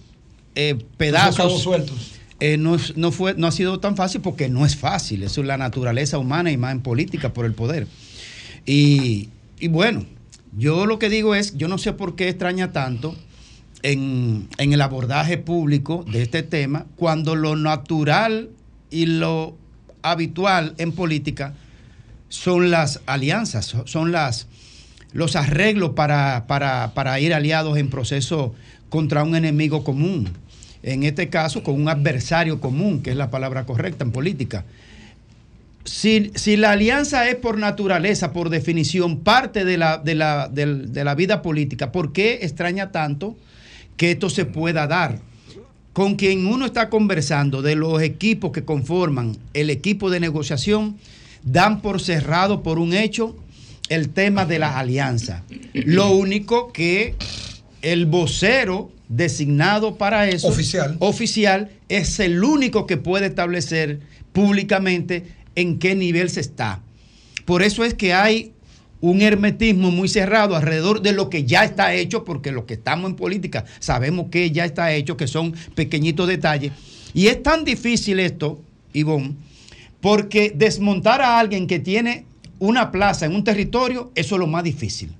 eh, pedazos sueltos. eh, no, no, fue, no ha sido tan fácil porque no es fácil. Eso es la naturaleza humana y más en política por el poder. Y, y bueno, yo lo que digo es, yo no sé por qué extraña tanto en, en el abordaje público de este tema cuando lo natural y lo habitual en política son las alianzas, so- son las, los arreglos para, para, para ir aliados en proceso contra un enemigo común. En este caso, con un adversario común, que es la palabra correcta en política. Si, si la alianza es por naturaleza, por definición, parte de la, de, la, del- de la vida política, ¿por qué extraña tanto que esto se pueda dar? Con quien uno está conversando de los equipos que conforman el equipo de negociación, dan por cerrado por un hecho el tema de las alianzas. Lo único que el vocero designado para eso, Oficial. oficial, es el único que puede establecer públicamente en qué nivel se está. Por eso es que hay un hermetismo muy cerrado alrededor de lo que ya está hecho, porque los que estamos en política sabemos que ya está hecho, que son pequeñitos detalles. Y es tan difícil esto, Ivonne, porque desmontar a alguien que tiene una plaza en un territorio, eso es lo más difícil.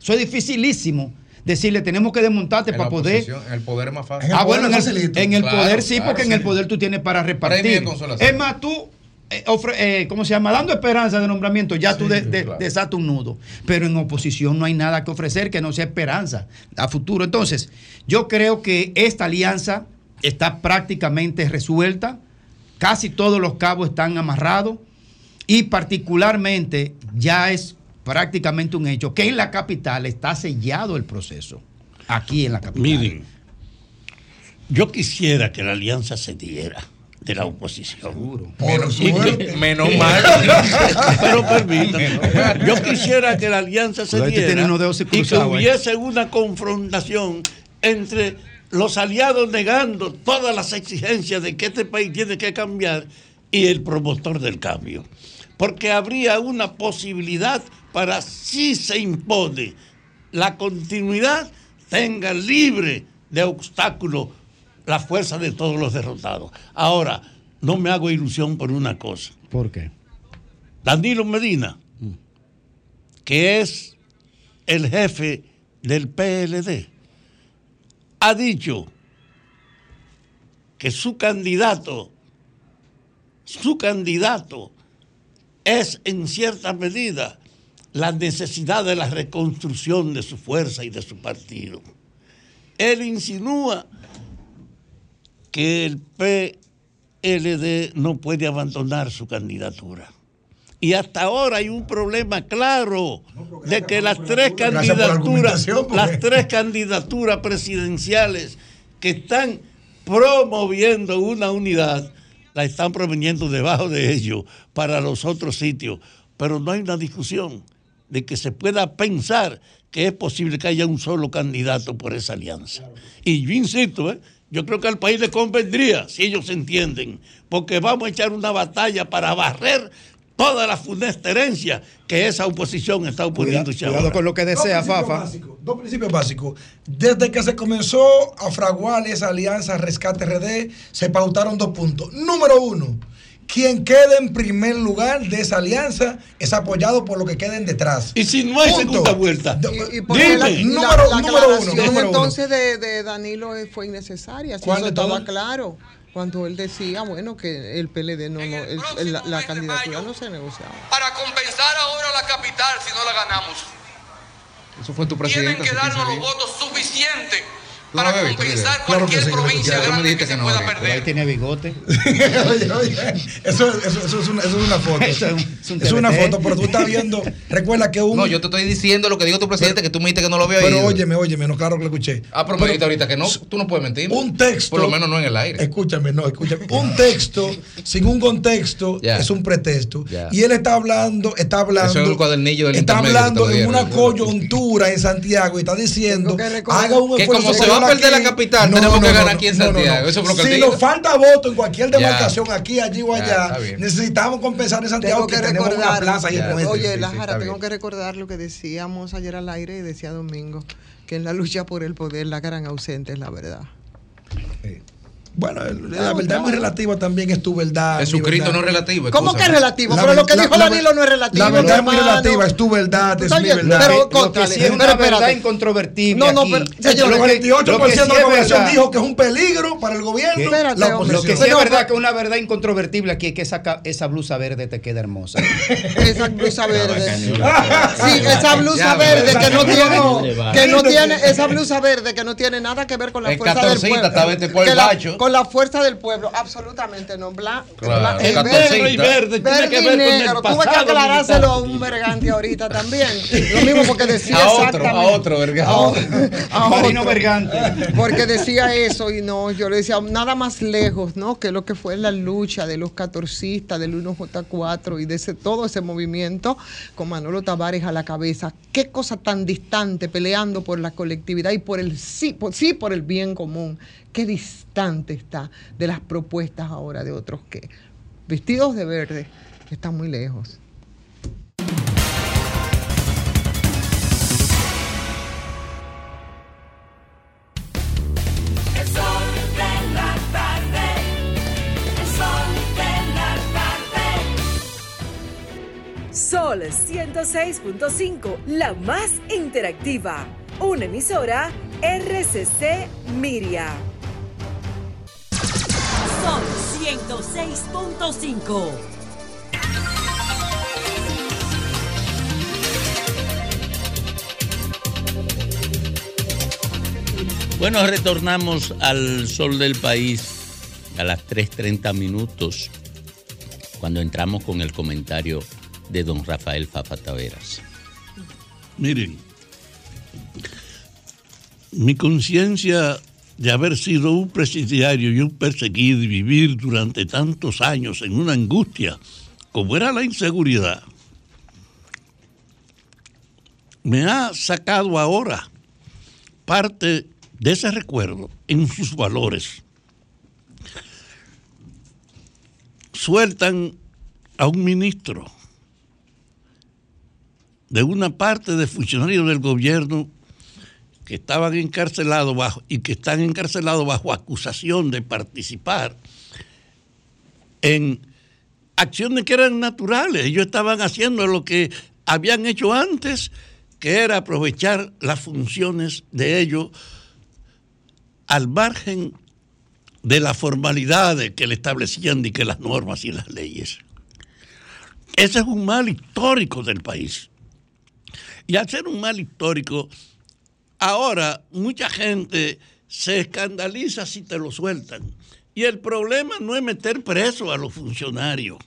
Eso es dificilísimo. Decirle, tenemos que desmontarte En para la poder. en el poder es más fácil. ah, bueno, en el, en el Claro, poder sí, claro, porque en el poder tú tienes para repartir. Es más, tú eh, ofre- eh, ¿cómo se llama? Dando esperanza de nombramiento, ya tú de- de- desatas un nudo. Pero en oposición no hay nada que ofrecer que no sea esperanza a futuro. Entonces, yo creo que esta alianza está prácticamente resuelta. Casi todos los cabos están amarrados. Y particularmente ya es prácticamente un hecho que en la capital está sellado el proceso. Aquí en la capital. Miren, yo quisiera que la alianza se diera de la oposición. Menos- que- suerte. menos mal. Pero permítanme. (laughs) Yo quisiera que la alianza se Pero ahí te diera y que hubiese una confrontación entre los aliados negando todas las exigencias de que este país tiene que cambiar y el promotor del cambio. Porque habría una posibilidad para si se impone la continuidad, tenga libre de obstáculos la fuerza de todos los derrotados. Ahora, no me hago ilusión por una cosa. ¿Por qué? Danilo Medina, que es el jefe del PLD, ha dicho que su candidato, su candidato es en cierta medida la necesidad de la reconstrucción de su fuerza y de su partido. Él insinúa que el PLD no puede abandonar su candidatura. Y hasta ahora hay un problema claro de que las tres candidaturas, las tres candidaturas presidenciales que están promoviendo una unidad, la están proveniendo debajo de ellos para los otros sitios. Pero no hay una discusión de que se pueda pensar que es posible que haya un solo candidato por esa alianza. Y yo insisto, ¿eh? yo creo que al país le convendría, si ellos se entienden, porque vamos a echar una batalla para barrer toda la funesta herencia que esa oposición está Cuidado ahora. con lo que desea, Dos Fafa. básicos, Dos principios básicos. Desde que se comenzó a fraguar esa alianza Rescate RD, se pautaron dos puntos. Número uno, quien quede en primer lugar de esa alianza es apoyado por lo que queden detrás. Y si no hay segunda vuelta, Y, y por qué la, y la- número, la número uno. uno. entonces de, de Danilo fue innecesaria. Si ¿Cuál eso de estaba claro. Cuando él decía, bueno, que el PLD no, no el- el- la, la candidatura no se negociaba. para compensar ahora a la capital si no la ganamos. Eso fue tu Tienen presidente. que hace darnos 15 los votos suficientes para compensar Claro cualquier provincia grande que se no pueda. Pero ahí perder. tiene bigote. (laughs) oye, oye, eso, eso, eso es una, eso es una foto. Eso es un- es, es un una foto, pero tú estás viendo. Recuerda que un. No, yo te estoy diciendo lo que dijo tu presidente, que tú me dijiste que no lo había pero oído. óyeme, óyeme, no, claro que lo escuché. Ah, pero me dijiste ahorita que no, tú no puedes mentir. Un texto. Por lo menos no en el aire. Escúchame, no, escúchame. (laughs) Un texto sin un contexto es un pretexto. Y él está hablando, está hablando. Eso es el cuadernillo del Está hablando en una coyuntura en Santiago y está diciendo haga un esfuerzo como se por va a perder la capital, tenemos que ganar aquí en Santiago. Eso es lo que él Si nos falta voto en cualquier Ya. demarcación, aquí, allí o allá, necesitamos compensar en Santiago Tengo que, que tenemos una recordar, plaza ahí Ya. en Puente. oye, sí, sí, Lajara, está tengo bien. que recordar lo que decíamos ayer al aire y decía Domingo, que en la lucha por el poder la gran ausente es la verdad. Bueno, la verdad es muy relativa también es tu verdad. Jesucristo verdad. no es relativo. ¿Cómo que es relativo? La Pero lo que la- dijo la- Danilo no es relativo. La verdad es muy hermano. relativa, es tu verdad, es mi verdad. pero cóntale, sí es una pero verdad espérate. incontrovertible. No, no, pero- El señor, Lo que- 48% lo que sí de la población verdad- dijo que es un peligro para el gobierno. Espérate, la. Lo que sí es Pero- verdad que una verdad incontrovertible aquí es que esa, ca- esa blusa verde te queda hermosa. (laughs) Esa blusa verde. Sí, esa blusa verde que no tiene, que no tiene, esa blusa verde que no tiene nada que ver con la fuerza del pueblo. Con la fuerza del pueblo, absolutamente no. Bla, Claro, bla- es. Negro y verde tiene Verde que y ver con el negro. Tuve que aclarárselo a un vergante ahorita también. Lo mismo porque decía A otro, exactamente. a otro, verga. A a Marino otro. Bergante. Porque decía eso y no, yo le decía nada más lejos, ¿no? Que lo que fue la lucha de los catorcistas, del 1J4 y de ese, todo ese movimiento con Manolo Tavares a la cabeza. Qué cosa tan distante peleando por la colectividad y por el sí, por, sí por el bien común. Qué distante está de las propuestas ahora de otros que vestidos de verde están muy lejos. El sol de la tarde. El sol de la tarde. Sol 106.5, la más interactiva. Una emisora RCC Miria. Son 106.5. Bueno, retornamos al sol del país a las 3.30 minutos cuando entramos con el comentario de don Rafael Papa Taveras. Miren, mi conciencia de haber sido un presidiario y un perseguido y vivir durante tantos años en una angustia como era la inseguridad, me ha sacado ahora parte de ese recuerdo en sus valores. Sueltan a un ministro de una parte de funcionarios del gobierno que estaban encarcelados bajo y que están encarcelados bajo acusación de participar en acciones que eran naturales. Ellos estaban haciendo lo que habían hecho antes, que era aprovechar las funciones de ellos al margen de las formalidades que le establecían y que las normas y las leyes. Ese es un mal histórico del país. Y al ser un mal histórico, ahora mucha gente se escandaliza si te lo sueltan. Y el problema no es meter preso a los funcionarios,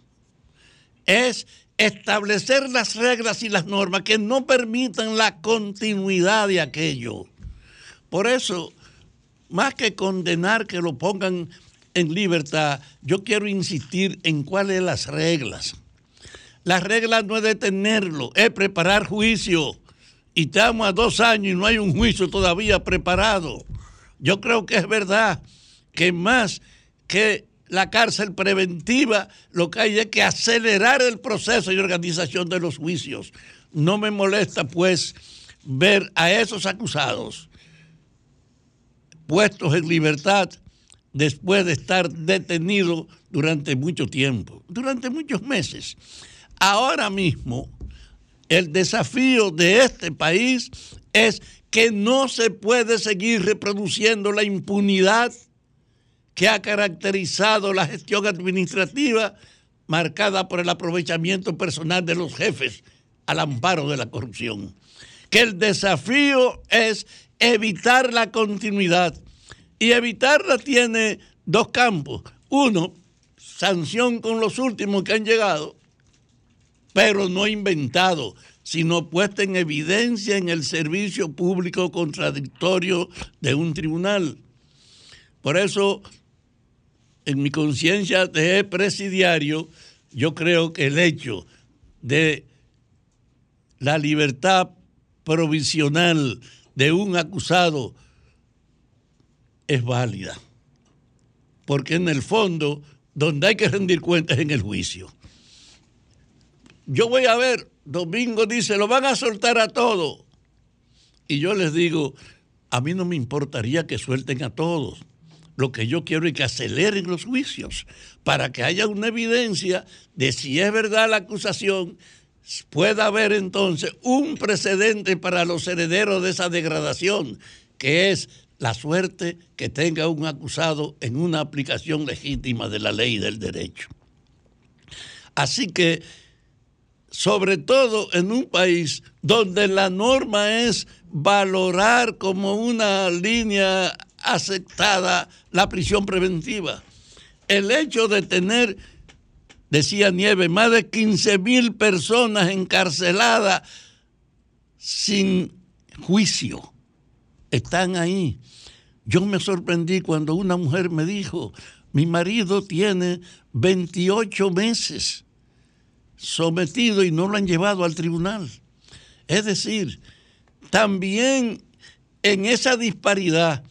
es establecer las reglas y las normas que no permitan la continuidad de aquello. Por eso, más que condenar que lo pongan en libertad, yo quiero insistir en cuáles las reglas. Las reglas no es detenerlo, es preparar juicio. Y estamos a dos años y no hay un juicio todavía preparado. Yo creo que es verdad que más que la cárcel preventiva, lo que hay es que acelerar el proceso y organización de los juicios. No me molesta, pues, ver a esos acusados puestos en libertad después de estar detenidos durante mucho tiempo, durante muchos meses. Ahora mismo, el desafío de este país es que no se puede seguir reproduciendo la impunidad que ha caracterizado la gestión administrativa marcada por el aprovechamiento personal de los jefes al amparo de la corrupción. Que el desafío es evitar la continuidad. Y evitarla tiene dos campos. Uno, sanción con los últimos que han llegado, pero no inventado, sino puesta en evidencia en el servicio público contradictorio de un tribunal. Por eso, en mi conciencia de presidiario, yo creo que el hecho de la libertad provisional de un acusado es válida. Porque en el fondo, donde hay que rendir cuentas es en el juicio. Yo voy a ver, Domingo dice, lo van a soltar a todos. Y yo les digo, a mí no me importaría que suelten a todos. Lo que yo quiero es que aceleren los juicios para que haya una evidencia de si es verdad la acusación, pueda haber entonces un precedente para los herederos de esa degradación, que es la suerte que tenga un acusado en una aplicación legítima de la ley y del derecho. Así que, sobre todo en un país donde la norma es valorar como una línea aceptada la prisión preventiva, el hecho de tener, decía Nieve, más de 15 mil personas encarceladas sin juicio, están ahí. Yo me sorprendí cuando una mujer me dijo, mi marido tiene 28 meses sometido y no lo han llevado al tribunal. Es decir, también en esa disparidad,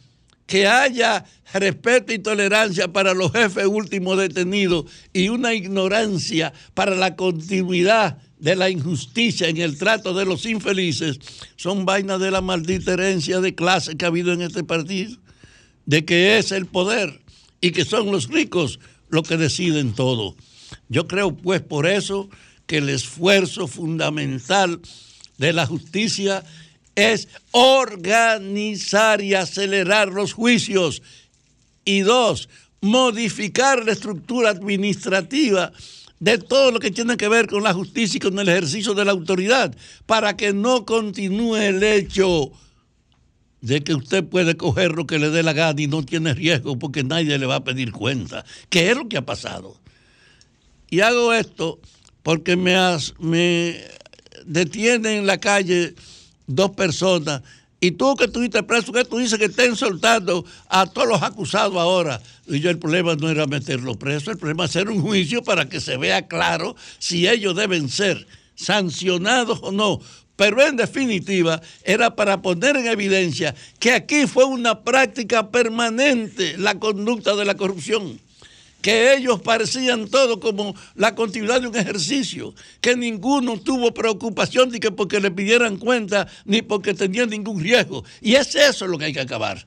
que haya respeto y tolerancia para los jefes últimos detenidos y una ignorancia para la continuidad de la injusticia en el trato de los infelices, son vainas de la maldita herencia de clase que ha habido en este partido, de que es el poder y que son los ricos los que deciden todo. Yo creo pues por eso que el esfuerzo fundamental de la justicia es organizar y acelerar los juicios. Y dos, modificar la estructura administrativa de todo lo que tiene que ver con la justicia y con el ejercicio de la autoridad, para que no continúe el hecho de que usted puede coger lo que le dé la gana y no tiene riesgo porque nadie le va a pedir cuenta, que es lo que ha pasado. Y hago esto porque me, me detienen en la calle dos personas y tú que estuviste preso, que tú dices que estén soltando a todos los acusados ahora. Y yo el problema no era meterlos presos, el problema es hacer un juicio para que se vea claro si ellos deben ser sancionados o no. Pero en definitiva era para poner en evidencia que aquí fue una práctica permanente la conducta de la corrupción que ellos parecían todo como la continuidad de un ejercicio, que ninguno tuvo preocupación ni que porque le pidieran cuenta ni porque tenían ningún riesgo. Y es eso lo que hay que acabar.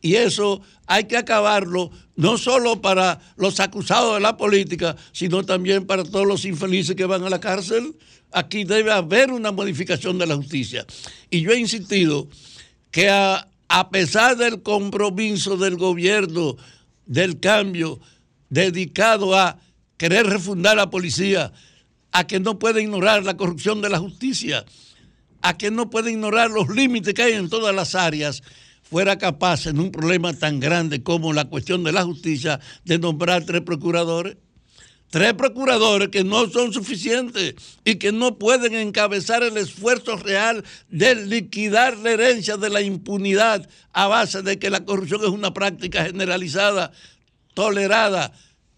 Y eso hay que acabarlo no solo para los acusados de la política, sino también para todos los infelices que van a la cárcel. Aquí debe haber una modificación de la justicia. Y yo he insistido que a, a pesar del compromiso del gobierno del cambio dedicado a querer refundar la policía, a que no puede ignorar la corrupción de la justicia, a que no puede ignorar los límites que hay en todas las áreas, fuera capaz en un problema tan grande como la cuestión de la justicia de nombrar tres procuradores. Tres procuradores que no son suficientes y que no pueden encabezar el esfuerzo real de liquidar la herencia de la impunidad a base de que la corrupción es una práctica generalizada, tolerada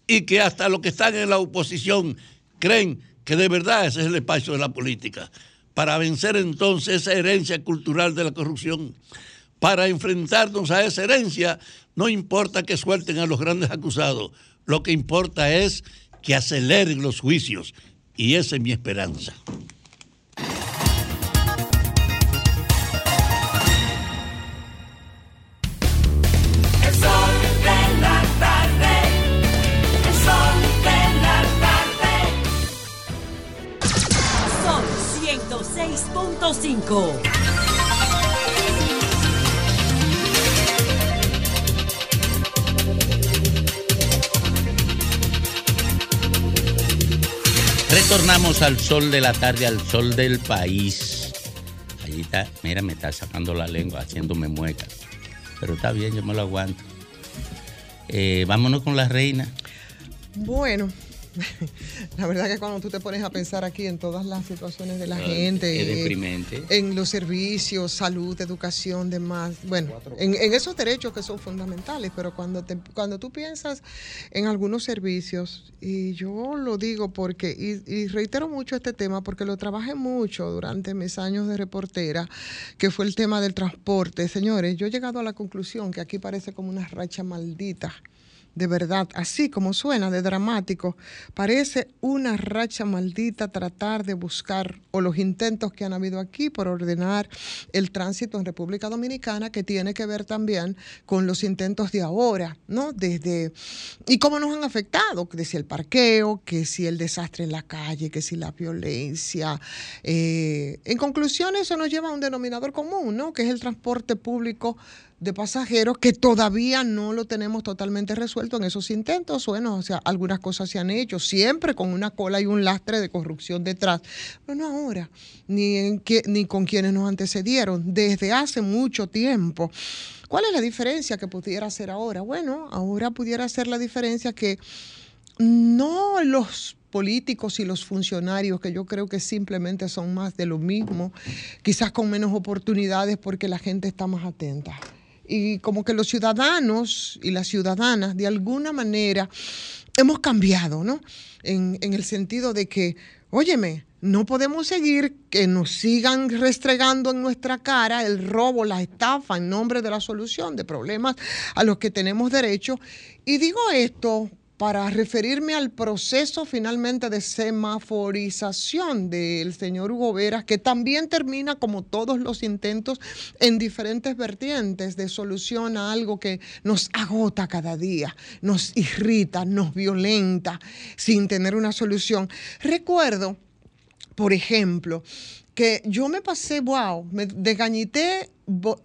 y que hasta los que están en la oposición creen que de verdad ese es el espacio de la política. Para vencer entonces esa herencia cultural de la corrupción, para enfrentarnos a esa herencia, no importa que suelten a los grandes acusados, lo que importa es que aceleren los juicios y esa es mi esperanza. Retornamos al sol de la tarde, al sol del país. Allí está, mira, me está sacando la lengua, haciéndome muecas. Pero está bien, yo me lo aguanto. Eh, vámonos con la reina. Bueno, (laughs) la verdad que cuando tú te pones a pensar aquí en todas las situaciones de la Ah, gente, es deprimente. en los servicios, salud, educación, demás, bueno, en, en esos derechos que son fundamentales, pero cuando, te, cuando tú piensas en algunos servicios, y yo lo digo porque, y, y reitero mucho este tema porque lo trabajé mucho durante mis años de reportera, que fue el tema del transporte. Señores, yo he llegado a la conclusión que aquí parece como una racha maldita de verdad, así como suena de dramático, parece una racha maldita tratar de buscar o los intentos que han habido aquí por ordenar el tránsito en República Dominicana que tiene que ver también con los intentos de ahora, ¿no? Desde y cómo nos han afectado, que si el parqueo, que si el desastre en la calle, que si la violencia. Eh, en conclusión, eso nos lleva a un denominador común, ¿no? Que es el transporte público de pasajeros que todavía no lo tenemos totalmente resuelto en esos intentos. Bueno, o sea, algunas cosas se han hecho, siempre con una cola y un lastre de corrupción detrás. Pero no ahora, ni, en que- ni con quienes nos antecedieron, desde hace mucho tiempo. ¿Cuál es la diferencia que pudiera ser ahora? Bueno, ahora pudiera ser la diferencia que no los políticos y los funcionarios, que yo creo que simplemente son más de lo mismo, quizás con menos oportunidades porque la gente está más atenta. Y como que los ciudadanos y las ciudadanas, de alguna manera, hemos cambiado, ¿no? En, en el sentido de que, óyeme, no podemos seguir que nos sigan restregando en nuestra cara el robo, la estafa en nombre de la solución de problemas a los que tenemos derecho. Y digo esto para referirme al proceso finalmente de semaforización del señor Hugo Veras, que también termina, como todos los intentos, en diferentes vertientes de solución a algo que nos agota cada día, nos irrita, nos violenta, sin tener una solución. Recuerdo, por ejemplo, que yo me pasé, wow, me desgañité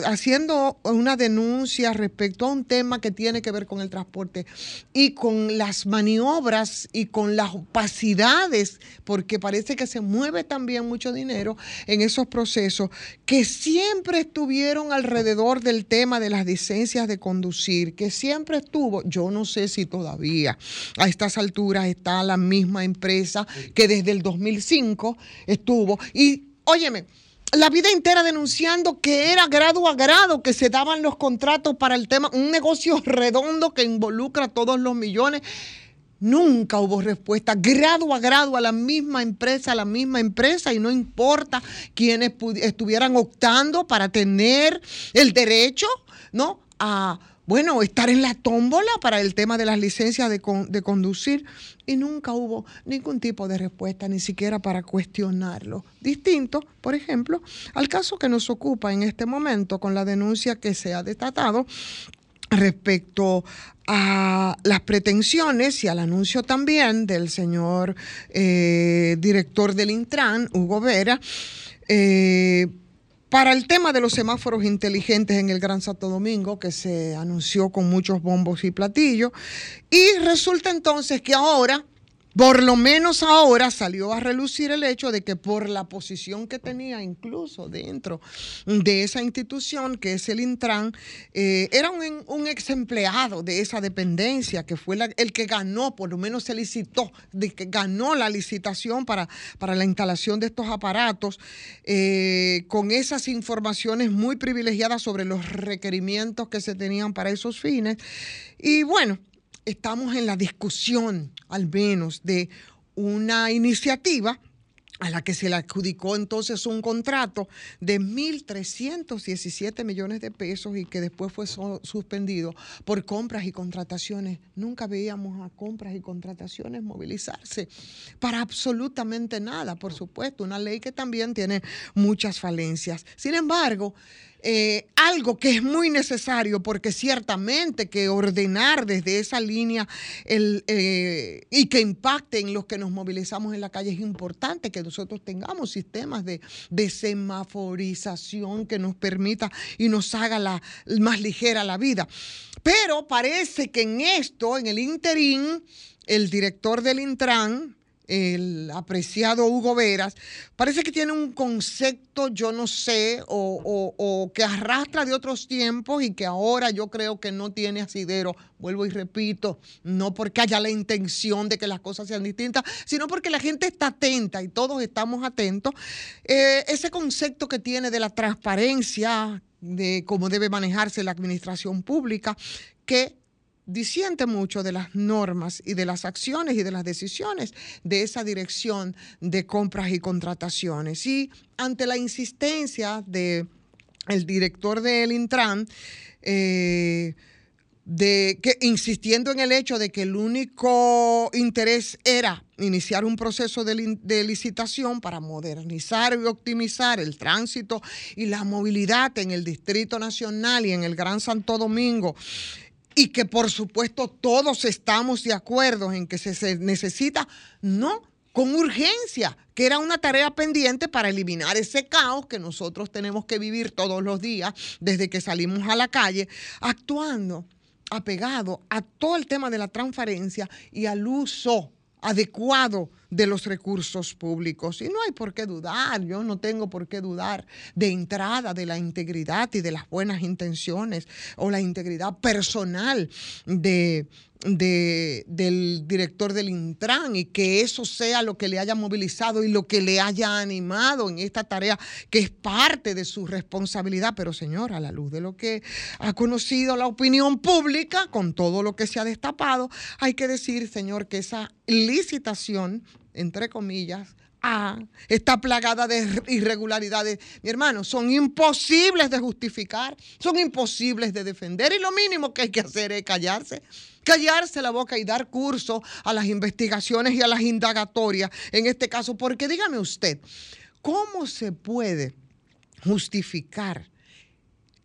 haciendo una denuncia respecto a un tema que tiene que ver con el transporte y con las maniobras y con las opacidades, porque parece que se mueve también mucho dinero en esos procesos que siempre estuvieron alrededor del tema de las licencias de conducir, que siempre estuvo, yo no sé si todavía a estas alturas está la misma empresa que desde el 2005 estuvo. Y óyeme, la vida entera denunciando que era grado a grado que se daban los contratos para el tema, un negocio redondo que involucra todos los millones. Nunca hubo respuesta, grado a grado a la misma empresa, a la misma empresa, y no importa quienes estuvieran optando para tener el derecho, ¿no? A, bueno, estar en la tómbola para el tema de las licencias de, con- de conducir, y nunca hubo ningún tipo de respuesta, ni siquiera para cuestionarlo. Distinto, por ejemplo, al caso que nos ocupa en este momento con la denuncia que se ha destatado respecto a las pretensiones y al anuncio también del señor eh, director del Intran, Hugo Vera, eh, para el tema de los semáforos inteligentes en el Gran Santo Domingo, que se anunció con muchos bombos y platillos, y resulta entonces que ahora, por lo menos ahora, salió a relucir el hecho de que por la posición que tenía incluso dentro de esa institución, que es el Intran, eh, era un, un ex empleado de esa dependencia, que fue el que ganó, por lo menos se licitó, de que ganó la licitación para, para la instalación de estos aparatos, eh, con esas informaciones muy privilegiadas sobre los requerimientos que se tenían para esos fines. Y bueno, estamos en la discusión, al menos, de una iniciativa a la que se le adjudicó entonces un contrato de 1.317 millones de pesos y que después fue suspendido por compras y contrataciones. Nunca veíamos a compras y contrataciones movilizarse para absolutamente nada, por supuesto, una ley que también tiene muchas falencias. Sin embargo, eh, algo que es muy necesario porque ciertamente que ordenar desde esa línea eh, y que impacte en los que nos movilizamos en la calle es importante que nosotros tengamos sistemas de, de semaforización que nos permita y nos haga la, más ligera la vida. Pero parece que en esto, en el interín, el director del Intran, el apreciado Hugo Veras, parece que tiene un concepto, yo no sé, o, o- que arrastra de otros tiempos y que ahora yo creo que no tiene asidero. Vuelvo y repito, no porque haya la intención de que las cosas sean distintas, sino porque la gente está atenta y todos estamos atentos. Eh, ese concepto que tiene de la transparencia, de cómo debe manejarse la administración pública, que disiente mucho de las normas y de las acciones y de las decisiones de esa dirección de compras y contrataciones. Y ante la insistencia de el director del Intran, eh, de que insistiendo en el hecho de que el único interés era iniciar un proceso de licitación para modernizar y optimizar el tránsito y la movilidad en el Distrito Nacional y en el Gran Santo Domingo y que por supuesto todos estamos de acuerdo en que se, necesita, no, con urgencia, que era una tarea pendiente para eliminar ese caos que nosotros tenemos que vivir todos los días desde que salimos a la calle, actuando apegado a todo el tema de la transparencia y al uso adecuado de los recursos públicos. Y no hay por qué dudar, yo no tengo por qué dudar de entrada de la integridad y de las buenas intenciones o la integridad personal de, de- del director del Intran y que eso sea lo que le haya movilizado y lo que le haya animado en esta tarea que es parte de su responsabilidad. Pero señora, a la luz de lo que ha conocido la opinión pública, con todo lo que se ha destapado, hay que decir, señor, que esa licitación, entre comillas, está plagada de irregularidades. Mi hermano, son imposibles de justificar, son imposibles de defender y lo mínimo que hay que hacer es callarse. Callarse la boca y dar curso a las investigaciones y a las indagatorias en este caso, porque dígame usted, ¿cómo se puede justificar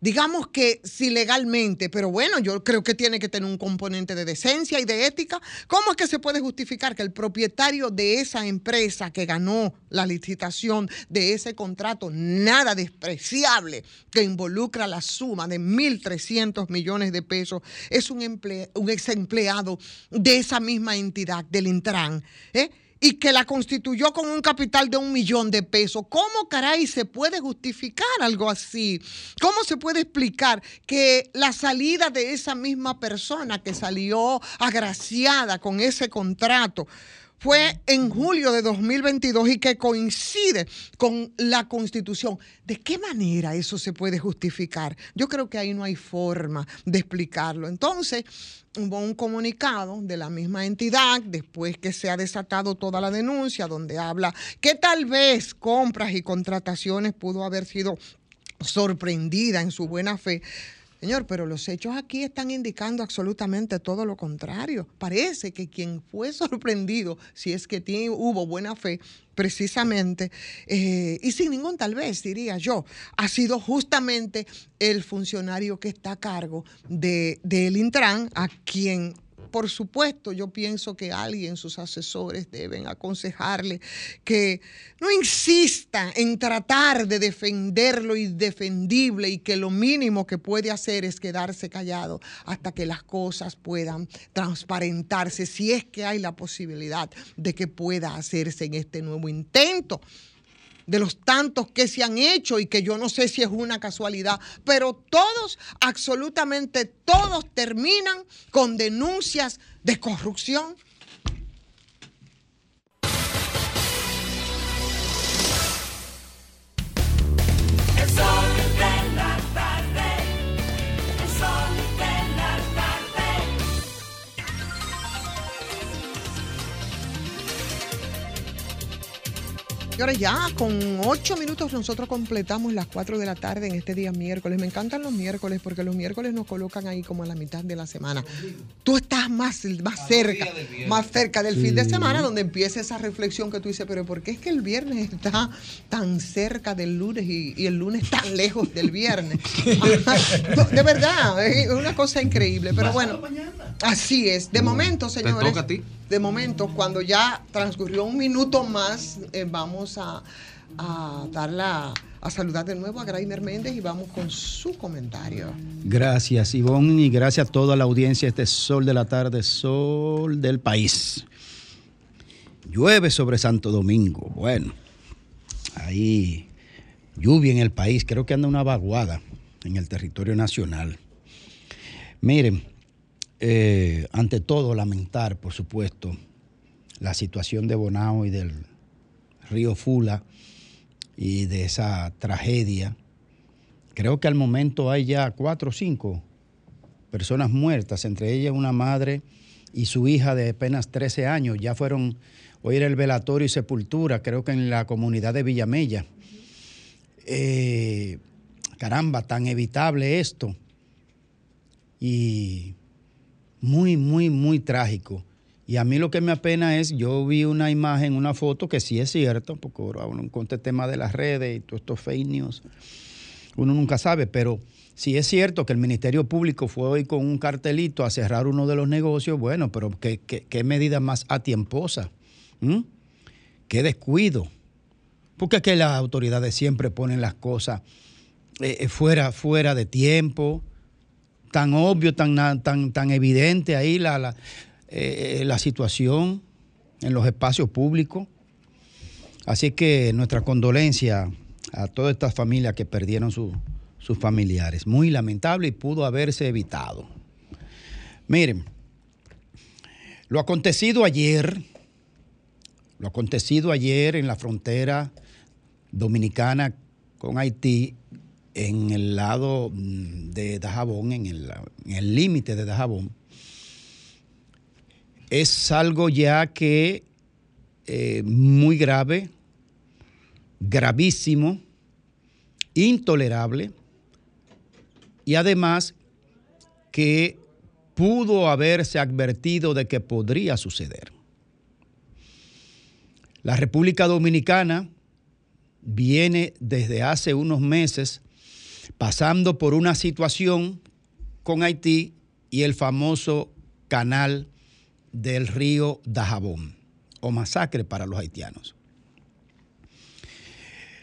digamos que si legalmente, pero bueno, yo creo que tiene que tener un componente de decencia y de ética. ¿Cómo es que se puede justificar que el propietario de esa empresa que ganó la licitación de ese contrato nada despreciable que involucra la suma de 1.300 millones de pesos es un, emple- un ex empleado de esa misma entidad, del Intran? ¿eh? Y que la constituyó con un capital de un millón de pesos. ¿Cómo caray se puede justificar algo así? ¿Cómo se puede explicar que la salida de esa misma persona que salió agraciada con ese contrato fue en julio de 2022 y que coincide con la constitución. ¿De qué manera eso se puede justificar? Yo creo que ahí no hay forma de explicarlo. Entonces, hubo un comunicado de la misma entidad después que se ha desatado toda la denuncia donde habla que tal vez compras y contrataciones pudo haber sido sorprendida en su buena fe. Señor, pero los hechos aquí están indicando absolutamente todo lo contrario. Parece que quien fue (laughs) sorprendido, si es que hubo buena fe, precisamente, eh, y sin ningún tal vez, diría yo, ha sido justamente el funcionario que está a cargo de, del Intran, a quien por supuesto, yo pienso que alguien, sus asesores, deben aconsejarle que no insista en tratar de defender lo indefendible y que lo mínimo que puede hacer es quedarse callado hasta que las cosas puedan transparentarse, si es que hay la posibilidad de que pueda hacerse en este nuevo intento de los tantos que se han hecho y que yo no sé si es una casualidad, pero todos, absolutamente todos terminan con denuncias de corrupción. Señores, ya con ocho minutos nosotros completamos las cuatro de la tarde en este día miércoles. Me encantan los miércoles porque los miércoles nos colocan ahí como a la mitad de la semana. Tú estás más, más cerca, más cerca del fin de semana donde empieza esa reflexión que tú dices, pero ¿por qué es que el viernes está tan cerca del lunes y, y el lunes tan lejos del viernes? (laughs) de verdad, es una cosa increíble. Pero bueno, así es. De momento, Te señores. toca a ti. De momento, cuando ya transcurrió un minuto más, eh, vamos a, a dar la- a saludar de nuevo a Grainer Méndez y vamos con su comentario. Gracias, Ivonne, y gracias a toda la audiencia. Este sol de la tarde, sol del país. Llueve sobre Santo Domingo. Bueno, ahí lluvia en el país. Creo que anda una vaguada en el territorio nacional. Miren, eh, ante todo, lamentar, por supuesto, la situación de Bonao y del río Fula y de esa tragedia. Creo que al momento hay ya cuatro o cinco personas muertas, entre ellas una madre y su hija de apenas 13 años. Ya fueron, hoy era el velatorio y sepultura, creo que en la comunidad de Villamella. Eh, caramba, tan evitable esto. Y muy, muy, muy trágico. Y a mí lo que me apena es, yo vi una imagen, una foto que sí es cierto, porque ahora uno con este tema de las redes y todos estos fake news, uno nunca sabe, pero si es cierto que el Ministerio Público fue hoy con un cartelito a cerrar uno de los negocios, bueno, pero qué, qué- qué medida más atiemposa, ¿m? qué descuido, porque que las autoridades siempre ponen las cosas eh, eh, fuera, fuera de tiempo, tan obvio, tan, tan, tan evidente ahí la, eh, la situación en los espacios públicos. Así que nuestra condolencia a todas estas familias que perdieron su- sus familiares. Muy lamentable y pudo haberse evitado. Miren, lo acontecido ayer, lo acontecido ayer en la frontera dominicana con Haití, en el lado mm, de Dajabón, en el límite de Dajabón, es algo ya que eh, muy grave, gravísimo, intolerable y además que pudo haberse advertido de que podría suceder. La República Dominicana viene desde hace unos meses pasando por una situación con Haití y el famoso canal del río Dajabón, o masacre para los haitianos.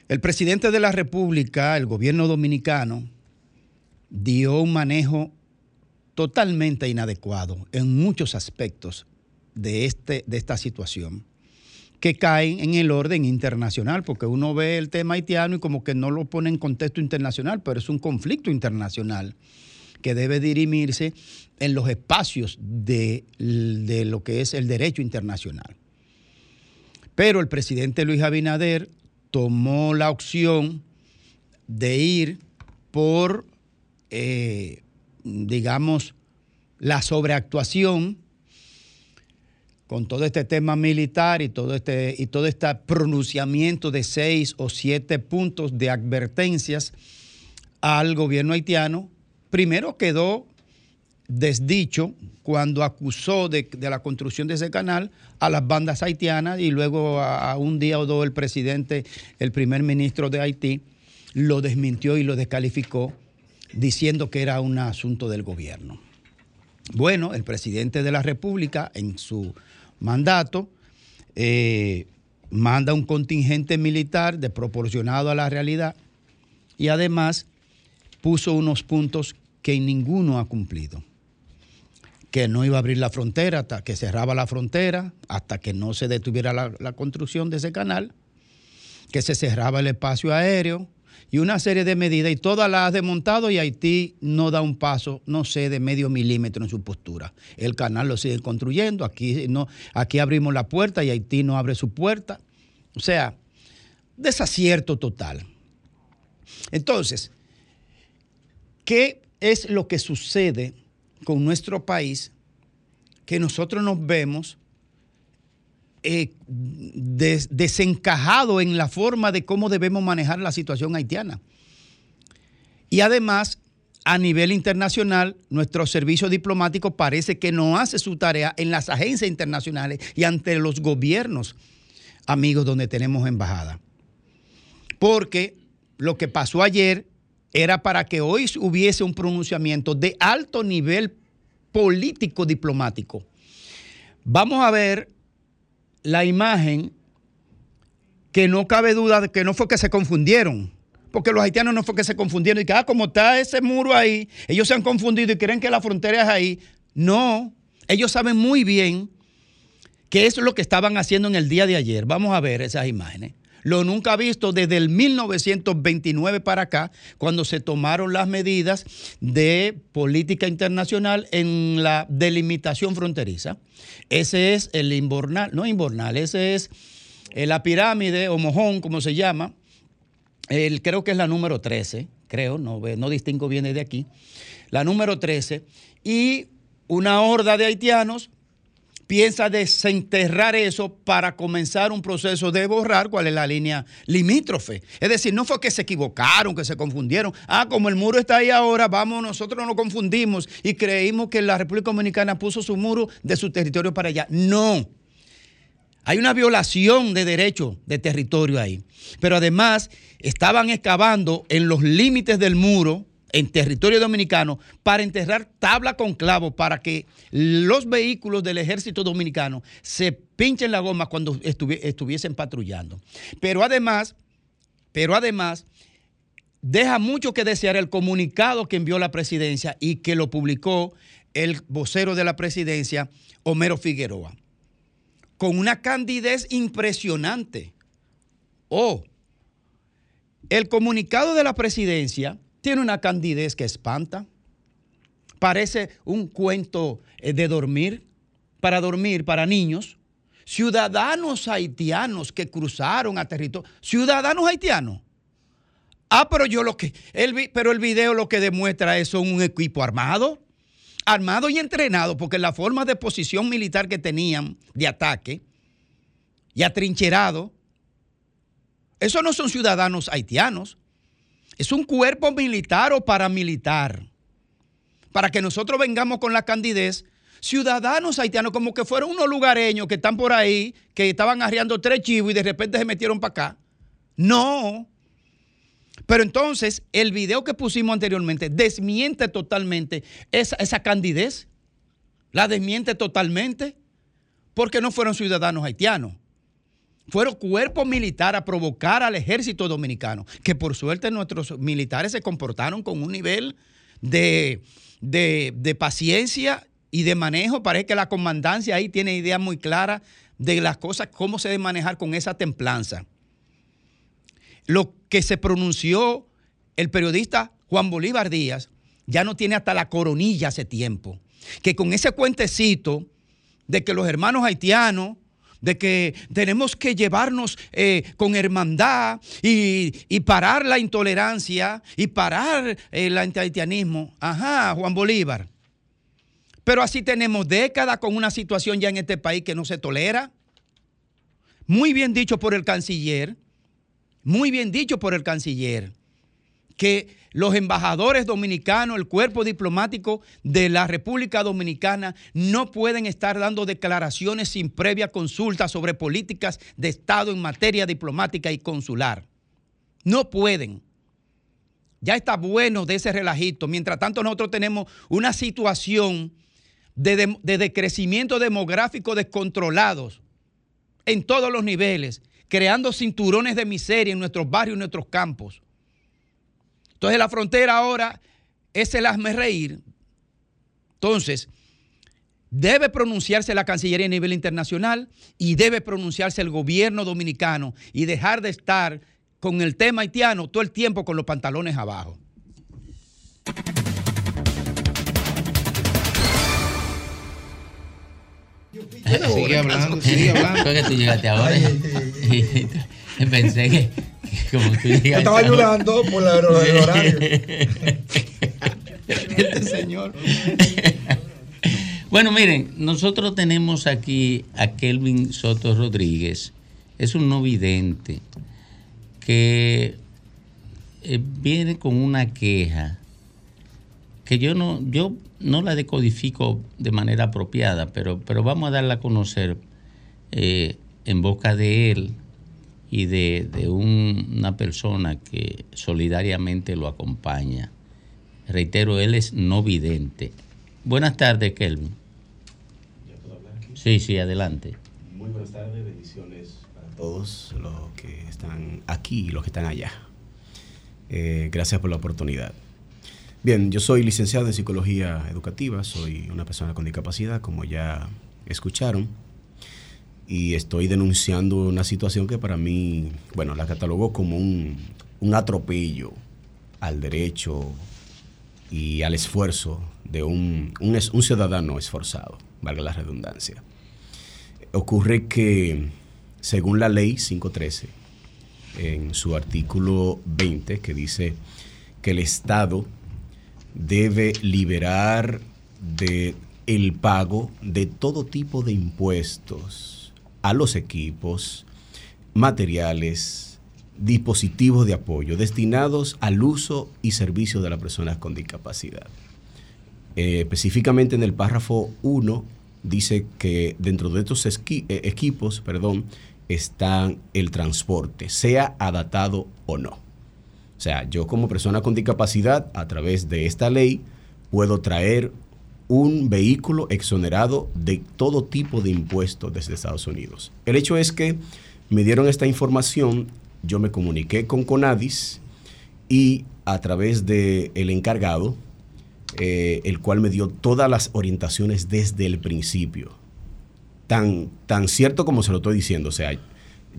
El presidente de la República, el gobierno dominicano, dio un manejo totalmente inadecuado en muchos aspectos de, este, de esta situación que caen en el orden internacional, porque uno ve el tema haitiano y como que no lo pone en contexto internacional, pero es un conflicto internacional que debe dirimirse en los espacios de, de lo que es el derecho internacional. Pero el presidente Luis Abinader tomó la opción de ir por, eh, digamos, la sobreactuación con todo este tema militar y todo este, y todo este pronunciamiento de seis o siete puntos de advertencias al gobierno haitiano, primero quedó desdicho cuando acusó de, la construcción de ese canal a las bandas haitianas y luego a, a un día o dos el presidente, el primer ministro de Haití, lo desmintió y lo descalificó diciendo que era un asunto del gobierno. Bueno, el presidente de la República en su mandato eh, manda un contingente militar desproporcionado a la realidad y además puso unos puntos que ninguno ha cumplido. Que no iba a abrir la frontera hasta que cerraba la frontera, hasta que no se detuviera la, construcción de ese canal, que se cerraba el espacio aéreo, y una serie de medidas y todas las ha desmontado y Haití no da un paso, no sé, de medio milímetro en su postura. El canal lo sigue construyendo, aquí, no, aquí abrimos la puerta y Haití no abre su puerta. O sea, desacierto total. Entonces, ¿qué es lo que sucede con nuestro país que nosotros nos vemos eh, des- desencajado en la forma de cómo debemos manejar la situación haitiana. Y además, a nivel internacional, nuestro servicio diplomático parece que no hace su tarea en las agencias internacionales y ante los gobiernos amigos donde tenemos embajada. Porque lo que pasó ayer era para que hoy hubiese un pronunciamiento de alto nivel político diplomático. Vamos a ver la imagen que no cabe duda de que no fue que se confundieron. Porque los haitianos no fue que se confundieron y que, ah, como está ese muro ahí, ellos se han confundido y creen que la frontera es ahí. No, ellos saben muy bien que eso es lo que estaban haciendo en el día de ayer. Vamos a ver esas imágenes. Lo nunca visto desde el 1929 para acá, cuando se tomaron las medidas de política internacional en la delimitación fronteriza. Ese es el inbornal, no inbornal, ese es eh, la pirámide o mojón, como se llama. El, creo que es la número 13, creo, no, no distingo bien de aquí. La número 13. Y una horda de haitianos piensa desenterrar eso para comenzar un proceso de borrar cuál es la línea limítrofe. Es decir, no fue que se equivocaron, que se confundieron. Ah, como el muro está ahí ahora, vamos, nosotros nos confundimos y creímos que la República Dominicana puso su muro de su territorio para allá. No. Hay una violación de derecho de territorio ahí. Pero además estaban excavando en los límites del muro, en territorio dominicano, para enterrar tabla con clavo para que los vehículos del ejército dominicano se pinchen la goma cuando estuvi- estuviesen patrullando. Pero además, pero además, deja mucho que desear el comunicado que envió la presidencia y que lo publicó el vocero de la presidencia, Homero Figueroa con una candidez impresionante. Oh, el comunicado de la presidencia tiene una candidez que espanta. Parece un cuento eh, de dormir, para dormir, para niños. Ciudadanos haitianos que cruzaron a territorio. Ciudadanos haitianos. Ah, pero yo lo que. El, pero el video lo que demuestra es un equipo armado armado y entrenado, porque la forma de posición militar que tenían de ataque y atrincherado, esos no son ciudadanos haitianos, es un cuerpo militar o paramilitar. Para que nosotros vengamos con la candidez, ciudadanos haitianos, como que fueron unos lugareños que están por ahí, que estaban arriando tres chivos y de repente se metieron para acá. No, Pero entonces, el video que pusimos anteriormente desmiente totalmente esa, esa candidez. La desmiente totalmente porque no fueron ciudadanos haitianos. Fueron cuerpos militares a provocar al ejército dominicano, que por suerte nuestros militares se comportaron con un nivel de, de- de paciencia y de manejo. Parece que la comandancia ahí tiene idea muy clara de las cosas, cómo se debe manejar con esa templanza. Lo que se pronunció el periodista Juan Bolívar Díaz ya no tiene hasta la coronilla hace tiempo. Que con ese cuentecito de que los hermanos haitianos, de que tenemos que llevarnos eh, con hermandad y, y parar la intolerancia y parar el antihaitianismo. Ajá, Juan Bolívar. Pero así tenemos décadas con una situación ya en este país que no se tolera. Muy bien dicho por el canciller, muy bien dicho por el canciller, que los embajadores dominicanos, el cuerpo diplomático de la República Dominicana no pueden estar dando declaraciones sin previa consulta sobre políticas de Estado en materia diplomática y consular. No pueden. Ya está bueno de ese relajito. Mientras tanto, nosotros tenemos una situación de, de- de decrecimiento demográfico descontrolados en todos los niveles, creando cinturones de miseria en nuestros barrios y nuestros campos. Entonces la frontera ahora es el hazme reír. Entonces, debe pronunciarse la Cancillería a nivel internacional y debe pronunciarse el gobierno dominicano y dejar de estar con el tema haitiano todo el tiempo con los pantalones abajo. Sigue hablando, sigue (laughs) hablando. Que tú llegaste ahora. (laughs) Pensé que, que como tú llegaste. Yo estaba ayudando por la- el horario. (laughs) Este señor. Bueno, miren, nosotros tenemos aquí a Kelvin Soto Rodríguez. Es un no vidente que eh, viene con una queja que yo no, yo no la decodifico de manera apropiada, pero, pero vamos a darla a conocer eh, en boca de él y de, de un- una persona que solidariamente lo acompaña. Reitero, él es no vidente. Buenas tardes, Kelvin. Sí, sí, adelante. Muy buenas tardes, bendiciones para todos los que están aquí y los que están allá. Eh, gracias por la oportunidad. Bien, yo soy licenciado en psicología educativa, soy una persona con discapacidad, como ya escucharon, y estoy denunciando una situación que para mí, bueno, la catalogó como un, un atropello al derecho y al esfuerzo de un, un un ciudadano esforzado, valga la redundancia. Ocurre que, según la ley 513, en su artículo 20, que dice que el Estado debe liberar de el pago de todo tipo de impuestos a los equipos, materiales, dispositivos de apoyo destinados al uso y servicio de las personas con discapacidad. Eh, específicamente en el párrafo 1 dice que dentro de estos eh, equipos perdón, están el transporte, sea adaptado o no. O sea, yo como persona con discapacidad, a través de esta ley, puedo traer un vehículo exonerado de todo tipo de impuestos desde Estados Unidos. El hecho es que me dieron esta información, yo me comuniqué con Conadis y a través del el encargado, eh, el cual me dio todas las orientaciones desde el principio. Tan, tan cierto como se lo estoy diciendo. O sea,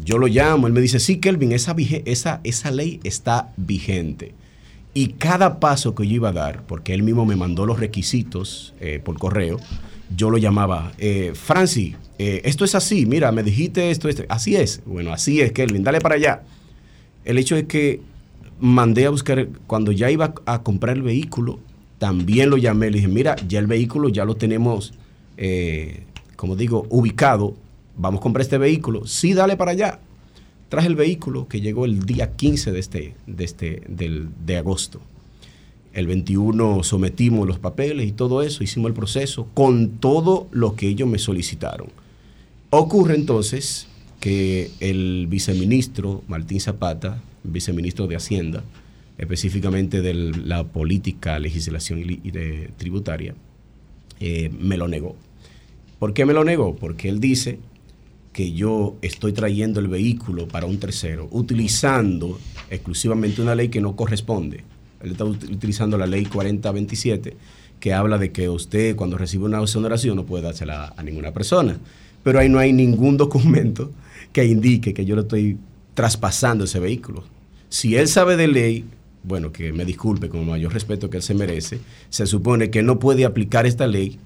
yo lo llamo, él me dice, sí, Kelvin, esa, esa, esa ley está vigente. Y cada paso que yo iba a dar, porque él mismo me mandó los requisitos eh, por correo, yo lo llamaba, eh, Francis, eh, esto es así, mira, me dijiste esto, esto, así es. Bueno, así es, Kelvin, dale para allá. El hecho es que mandé a buscar, cuando ya iba a comprar el vehículo, también lo llamé, le dije, mira, ya el vehículo ya lo tenemos, eh, como digo, ubicado, vamos a comprar este vehículo, sí, dale para allá. Traje el vehículo que llegó el día 15 de, este, de, este, del, de agosto. El 21 sometimos los papeles y todo eso, hicimos el proceso con todo lo que ellos me solicitaron. Ocurre entonces que el viceministro Martín Zapata, viceministro de Hacienda, específicamente de la política, legislación y, tributaria, eh, me lo negó. ¿Por qué me lo negó? Porque él dice que yo estoy trayendo el vehículo para un tercero, utilizando exclusivamente una ley que no corresponde. Él está ut- utilizando la ley 4027, que habla de que usted cuando recibe una exoneración no puede dársela a ninguna persona. Pero ahí no hay ningún (laughs) documento que indique que yo le estoy traspasando ese vehículo. Si él sabe de ley, bueno, que me disculpe con el mayor respeto que él se merece, se supone que no puede aplicar esta ley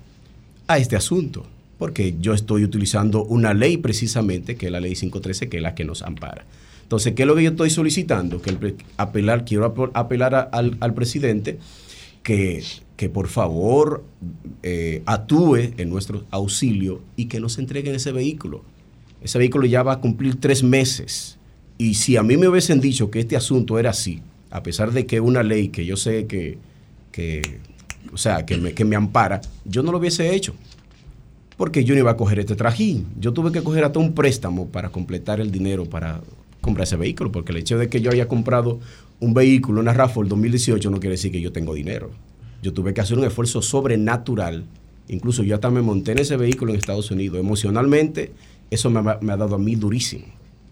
a este asunto, porque yo estoy utilizando una ley precisamente, que es la ley 513, que es la que nos ampara. Entonces, ¿qué es lo que yo estoy solicitando? Que el apelar, quiero ap- apelar al, presidente que, que por favor eh, actúe en nuestro auxilio y que nos entreguen ese vehículo. Ese vehículo ya va a cumplir tres meses. Y si a mí me hubiesen dicho que este asunto era así, a pesar de que una ley que yo sé que, que o sea, que me, que me ampara, yo no lo hubiese hecho. Porque yo no iba a coger este trajín. Yo tuve que coger hasta un préstamo para completar el dinero para comprar ese vehículo. Porque el hecho de que yo haya comprado un vehículo, una RAFO 2018, no quiere decir que yo tengo dinero. Yo tuve que hacer un esfuerzo sobrenatural. Incluso yo hasta me monté en ese vehículo en Estados Unidos. Emocionalmente, eso me, ha- dado a mí durísimo.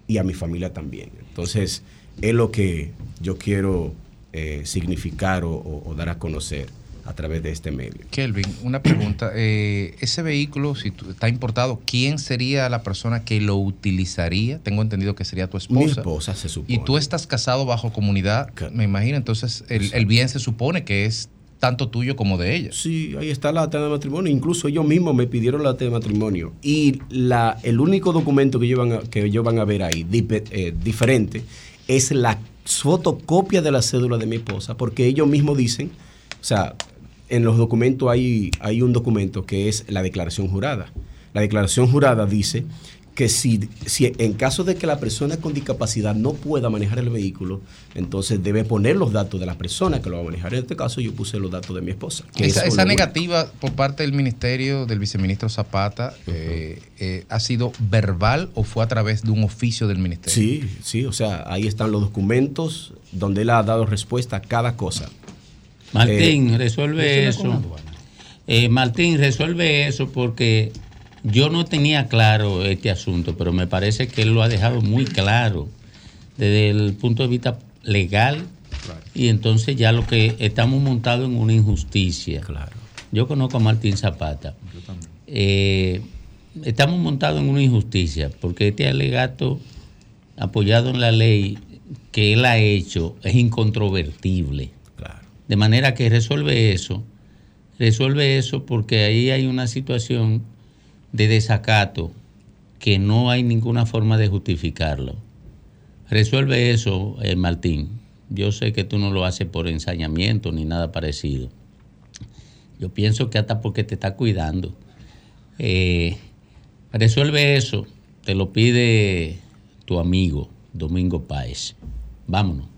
Y a mi familia también. Entonces, es lo que yo quiero eh, significar o dar a conocer a través de este medio. Kelvin, una pregunta. (clears throat) Eh, ese vehículo, si está importado, ¿quién sería la persona que lo utilizaría? Tengo entendido que sería tu esposa. Mi esposa se supone. Y tú estás casado bajo comunidad, me imagino. Entonces, el, el bien se supone que es tanto tuyo como de ella. Sí, ahí está la acta de matrimonio. Incluso ellos mismos me pidieron la acta de matrimonio. Y la, el único documento que ellos van a, que ellos van a ver ahí eh, diferente es la fotocopia de la cédula de mi esposa, porque ellos mismos dicen, o sea, en los documentos hay, hay un documento que es la declaración jurada. La declaración jurada dice que si, si en caso de que la persona con discapacidad no pueda manejar el vehículo, entonces debe poner los datos de la persona que lo va a manejar. En este caso yo puse los datos de mi esposa. Esa, es esa una- negativa por parte del ministerio del viceministro Zapata eh, eh, ha sido verbal o fue a través de un oficio del ministerio. Sí, sí, o sea, ahí están los documentos donde él ha dado respuesta a cada cosa. Martín, Eh, resuelve eso. Eh, Martín, resuelve eso porque yo no tenía claro este asunto, pero me parece que él lo ha dejado muy claro desde el punto de vista legal y entonces ya lo que estamos montados en una injusticia. Claro. Yo conozco a Martín Zapata. Eh, estamos montados en una injusticia porque este alegato apoyado en la ley que él ha hecho es incontrovertible. De manera que resuelve eso, resuelve eso porque ahí hay una situación de desacato que no hay ninguna forma de justificarlo. Resuelve eso, eh, Martín. Yo sé que tú no lo haces por ensañamiento ni nada parecido. Yo pienso que hasta porque te está cuidando. Eh, resuelve eso. Te lo pide tu amigo, Domingo Páez. Vámonos.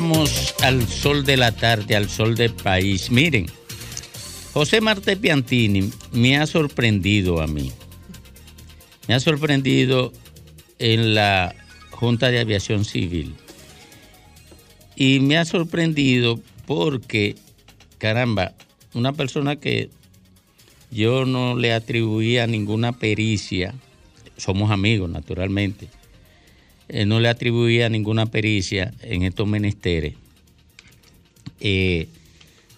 Vamos al sol de la tarde, al sol del país. Miren, José Marte Piantini me ha sorprendido a mí. Me ha sorprendido en la Junta de Aviación Civil. Y me ha sorprendido porque, caramba, una persona que yo no le atribuía ninguna pericia, somos amigos naturalmente, eh, no le atribuía ninguna pericia en estos menesteres, eh,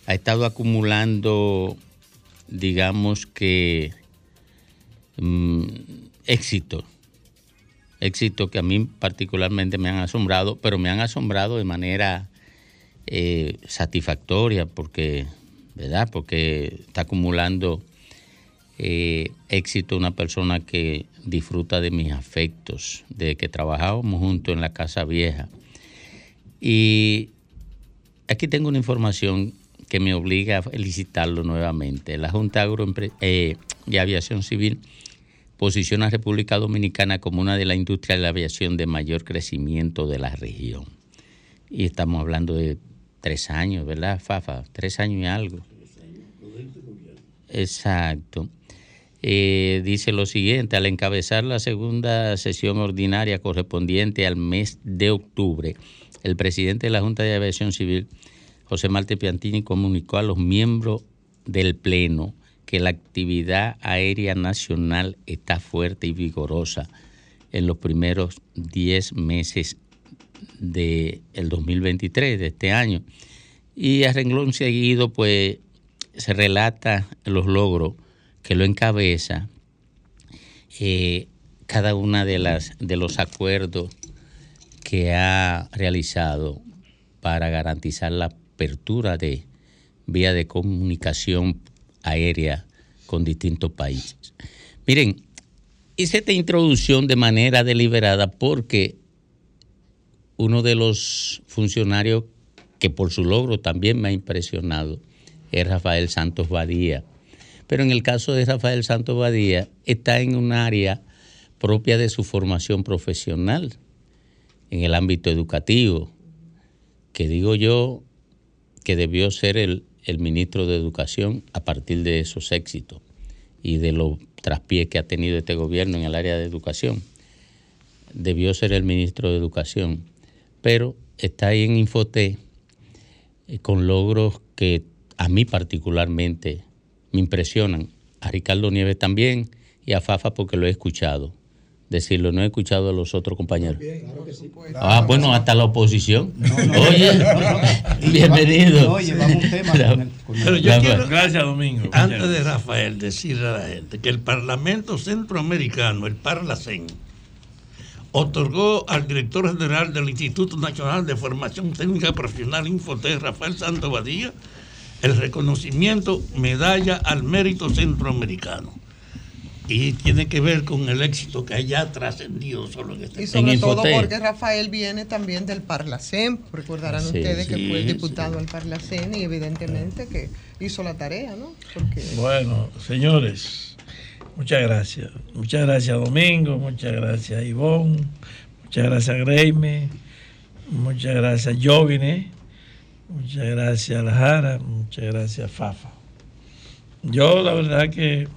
ha estado acumulando, digamos que, mm, éxito, éxito que a mí particularmente me han asombrado, pero me han asombrado de manera eh, satisfactoria porque, ¿verdad? Porque está acumulando éxito una persona que disfruta de mis afectos, de que trabajábamos juntos en la Casa Vieja. Y aquí tengo una información que me obliga a felicitarlo nuevamente. La Junta Agroempre- eh, de Aviación Civil posiciona a República Dominicana como una de las industrias de la aviación de mayor crecimiento de la región. Y estamos hablando de tres años, ¿verdad, Fafa? Tres años y algo. Exacto. Eh, dice lo siguiente, al encabezar la segunda sesión ordinaria correspondiente al mes de octubre, el presidente de la Junta de Aviación Civil, José Marte Piantini, comunicó a los miembros del Pleno que la actividad aérea nacional está fuerte y vigorosa en los primeros 10 meses del 2023, de este año. Y a renglón seguido, pues, se relata los logros que lo encabeza eh, cada una de las de los acuerdos que ha realizado para garantizar la apertura de vía de comunicación aérea con distintos países. Miren, hice esta introducción de manera deliberada porque uno de los funcionarios que por su logro también me ha impresionado es Rafael Santos Badía. Pero en el caso de Rafael Santos Badía, está en un área propia de su formación profesional, en el ámbito educativo, que digo yo que debió ser el, el ministro de Educación a partir de esos éxitos y de los traspiés que ha tenido este gobierno en el área de educación. Debió ser el ministro de Educación, pero está ahí en Infoté eh, con logros que a mí particularmente me impresionan. A Ricardo Nieves también y a Fafa porque lo he escuchado. Decirlo, no he escuchado a los otros compañeros. Ah, bueno, hasta la oposición. Oye, bienvenido. Pero yo quiero, Gracias, Domingo. Antes de Rafael, decirle a la gente que el Parlamento Centroamericano, el Parlacen, otorgó al director general del Instituto Nacional de Formación Técnica Profesional Infotec, Rafael Santo Badía, el reconocimiento Medalla al Mérito Centroamericano. Y tiene que ver con el éxito que haya trascendido solo en este Y sobre todo porque Rafael viene también del Parlacén. Recordarán Sí, ustedes que sí, fue sí. diputado al Parlacén y evidentemente que hizo la tarea, ¿no? Porque Bueno, señores, muchas gracias. Muchas gracias, Domingo. Muchas gracias, Ivonne. Muchas gracias, Greime. Muchas gracias, Jovine. Muchas gracias, Lajara. Muchas gracias, Fafa. Yo, la verdad que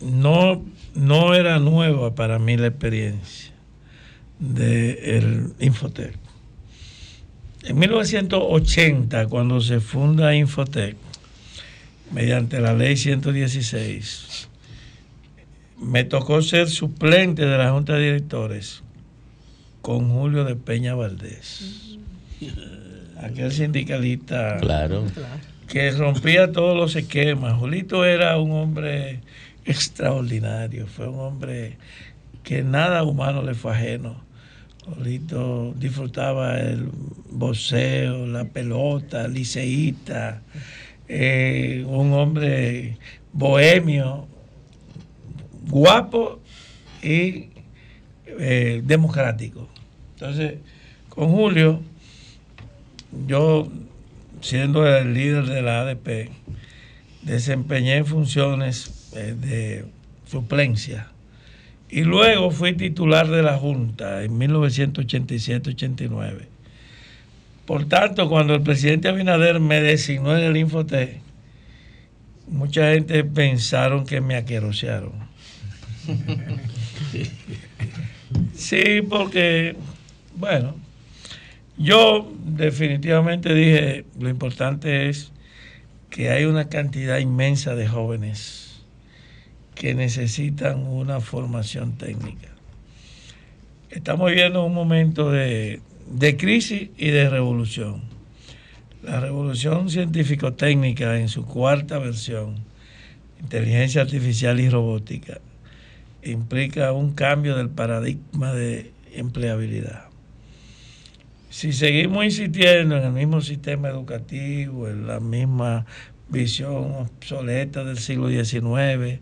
no, no era nueva para mí la experiencia del Infotec. En 1980, cuando se funda Infotec, mediante la ley 116, me tocó ser suplente de la Junta de Directores con Julio de Peña Valdés. Aquel sindicalista Claro. que rompía todos los esquemas. Julito era un hombre extraordinario, fue un hombre que nada humano le fue ajeno. Julito disfrutaba el boxeo, la pelota, liceísta, eh, un hombre bohemio, guapo y eh, democrático. Entonces, con Julio, yo siendo el líder de la ADP, desempeñé funciones eh, de suplencia. Y luego fui titular de la Junta en 1987-89. Por tanto, cuando el presidente Abinader me designó en el Infotec, mucha gente pensaron que me aquerosearon. (laughs) Sí, porque, bueno, Yo definitivamente dije, lo importante es que hay una cantidad inmensa de jóvenes que necesitan una formación técnica. Estamos viviendo un momento de, de crisis y de revolución. La revolución científico-técnica en su cuarta versión, inteligencia artificial y robótica, implica un cambio del paradigma de empleabilidad. Si seguimos insistiendo en el mismo sistema educativo, en la misma visión obsoleta del siglo XIX,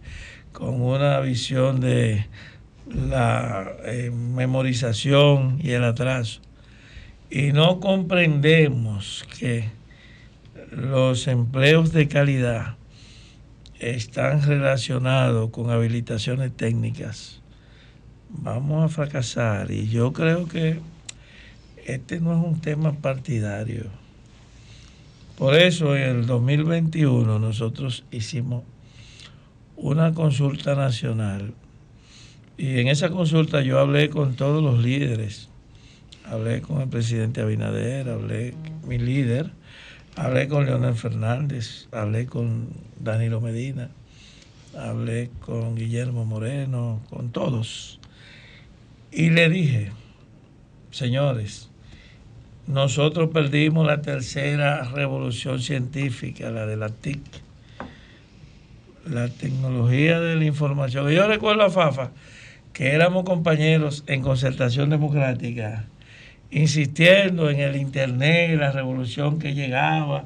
con una visión de la eh, memorización y el atraso, y no comprendemos que los empleos de calidad están relacionados con habilitaciones técnicas, vamos a fracasar. Y yo creo que este no es un tema partidario. Por eso en el 2021 nosotros hicimos una consulta nacional y en esa consulta yo hablé con todos los líderes. Hablé con el presidente Abinader, hablé con mi líder, hablé con Leonel Fernández, hablé con Danilo Medina, hablé con Guillermo Moreno, con todos. Y le dije, señores, nosotros perdimos la tercera revolución científica, la de la TIC, la tecnología de la información. Yo recuerdo a Fafa que éramos compañeros en concertación democrática, insistiendo en el Internet, la revolución que llegaba.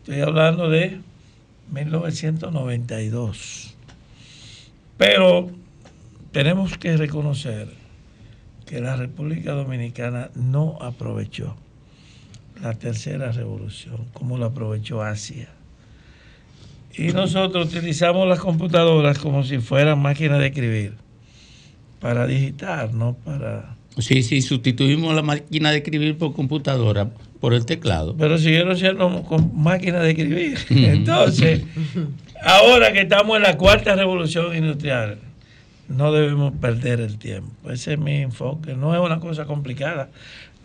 Estoy hablando de 1992. Pero tenemos que reconocer que la República Dominicana no aprovechó la tercera revolución como la aprovechó Asia. Y nosotros utilizamos las computadoras como si fueran máquinas de escribir para digitar, no para... Sí, sí, sustituimos la máquina de escribir por computadora, por el teclado. Pero siguieron siendo con máquinas de escribir. (laughs) Entonces, ahora que estamos en la cuarta revolución industrial, no debemos perder el tiempo. Ese es mi enfoque. No es una cosa complicada.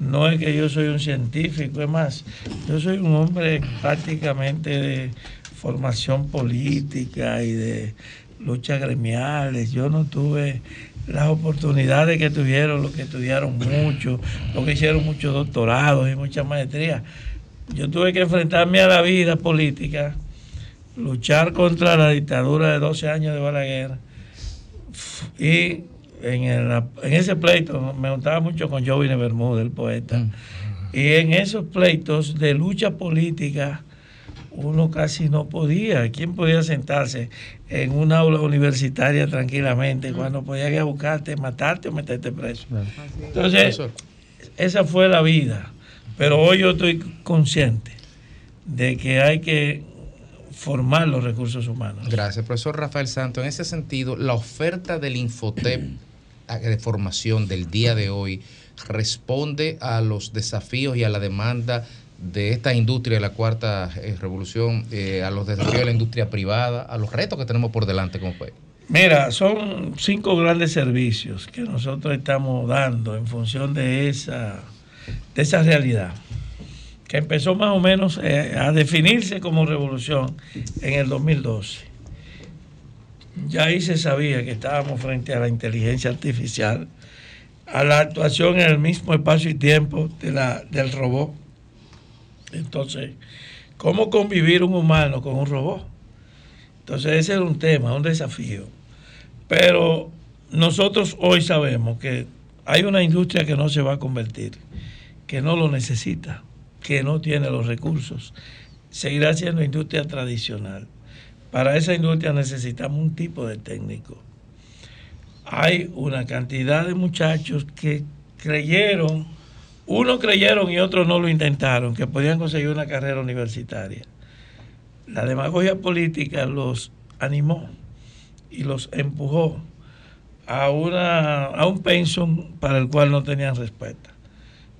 No es que yo soy un científico, es más, yo soy un hombre prácticamente de formación política y de luchas gremiales. Yo no tuve las oportunidades que tuvieron los que estudiaron mucho, los que hicieron muchos doctorados y muchas maestrías. Yo tuve que enfrentarme a la vida política, luchar contra la dictadura de 12 años de Balaguer y en, el- en ese pleito me juntaba mucho con Jovine Bermúdez, el poeta. Y en esos pleitos de lucha política, uno casi no podía. ¿Quién podía sentarse en un aula universitaria tranquilamente cuando podía ir a buscarte, matarte o meterte preso? Entonces, esa fue la vida. Pero hoy yo estoy consciente de que hay que formar los recursos humanos. Gracias, profesor Rafael Santo. En ese sentido, la oferta del Infotep de formación del día de hoy responde a los desafíos y a la demanda de esta industria de la cuarta eh, revolución, eh, a los desafíos de la industria privada, a los retos que tenemos por delante como país. Mira, son cinco grandes servicios que nosotros estamos dando en función de esa, de esa realidad, que empezó más o menos eh, a definirse como revolución en el 2012. Ya ahí se sabía que estábamos frente a la inteligencia artificial, a la actuación en el mismo espacio y tiempo de la, del robot. Entonces, ¿cómo convivir un humano con un robot? Entonces ese era un tema, un desafío. Pero nosotros hoy sabemos que hay una industria que no se va a convertir, que no lo necesita, que no tiene los recursos. Seguirá siendo industria tradicional. Para esa industria necesitamos un tipo de técnico. Hay una cantidad de muchachos que creyeron, unos creyeron y otros no lo intentaron, que podían conseguir una carrera universitaria la demagogia política los animó y los empujó a, una, a un pensum para el cual no tenían respuesta.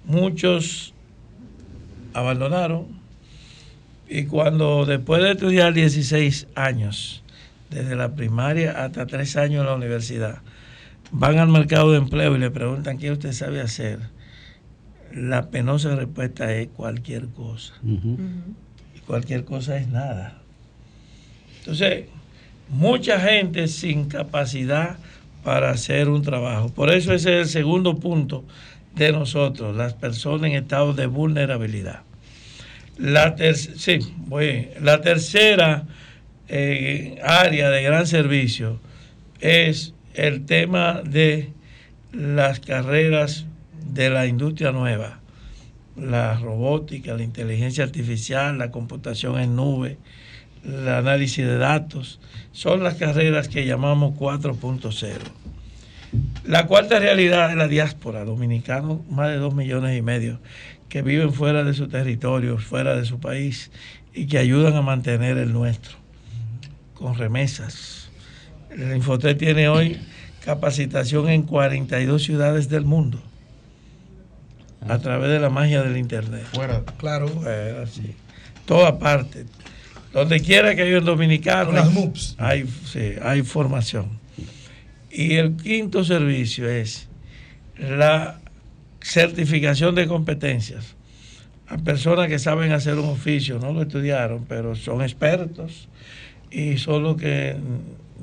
Muchos abandonaron y cuando después de estudiar 16 años, desde la primaria hasta 3 años en la universidad, van al mercado de empleo y le preguntan qué usted sabe hacer. la penosa respuesta es cualquier cosa. Y cualquier cosa es nada. Entonces, mucha gente sin capacidad para hacer un trabajo. Por eso ese es el segundo punto de nosotros, las personas en estado de vulnerabilidad. La, tercera eh, área de gran servicio es el tema de las carreras de la industria nueva, la robótica, la inteligencia artificial, la computación en nube, el análisis de datos, son las carreras que llamamos 4.0. La cuarta realidad es la diáspora, dominicanos, más de dos millones y medio, que viven fuera de su territorio, fuera de su país y que ayudan a mantener el nuestro, con remesas. El Infotec tiene hoy capacitación en 42 ciudades del mundo a través de la magia del Internet. Fuera. Claro. Fuera, sí. Toda parte. Donde quiera que haya un dominicano, las MUPS. Hay, sí, hay formación. Y el quinto servicio es la certificación de competencias a personas que saben hacer un oficio, no lo estudiaron, pero son expertos y son los que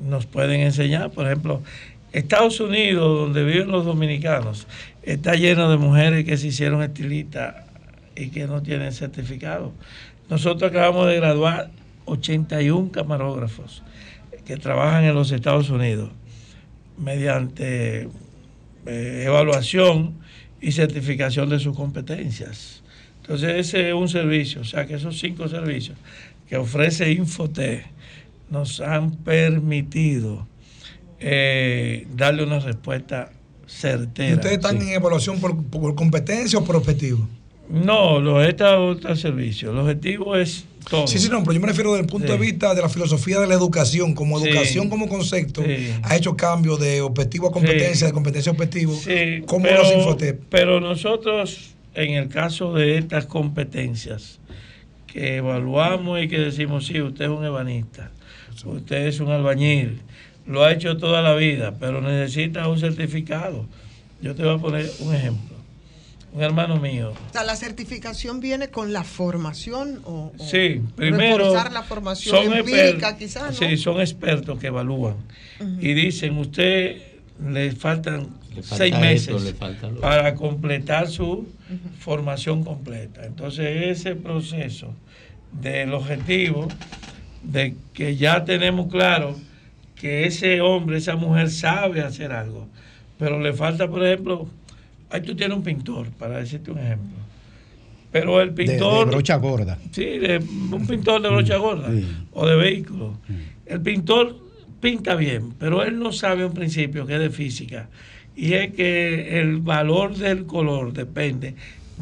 nos pueden enseñar. Por ejemplo, Estados Unidos, donde viven los dominicanos, está lleno de mujeres que se hicieron estilistas y que no tienen certificado. Nosotros acabamos de graduar 81 camarógrafos que trabajan en los Estados Unidos mediante eh, evaluación y certificación de sus competencias. Entonces ese es un servicio, o sea que esos cinco servicios que ofrece Infotec nos han permitido eh, darle una respuesta certera. ¿Y ustedes están Sí. en evaluación por, por competencia o por objetivo? No, lo esta otro servicio. El objetivo es todo. Sí, sí, no, pero yo me refiero desde el punto Sí. de vista de la filosofía de la educación, como Sí. educación como concepto, Sí. ha hecho cambio de objetivo a competencia, de competencia a objetivo. Sí, ¿Cómo pero, los Infotep? pero nosotros, en el caso de estas competencias, que evaluamos y que decimos, sí, usted es un ebanista, usted es un albañil, lo ha hecho toda la vida, pero necesita un certificado. Yo te voy a poner un ejemplo. Un hermano mío, O sea, la certificación viene con la formación o, o Sí, primero reforzar la formación son empírica quizás, ¿no? Sí, son expertos que evalúan. Y dicen, usted le faltan Le falta seis esto, meses le falta lo para completar su formación completa. Entonces ese proceso del objetivo de que ya tenemos claro que ese hombre, esa mujer sabe hacer algo, pero le falta, por ejemplo, ahí tú tienes un pintor, para decirte un ejemplo. Pero el De- de pintor... brocha gorda. Sí, de un pintor de brocha gorda o de vehículo. El pintor pinta bien, pero él no sabe un principio que es de física. Y es que el valor del color depende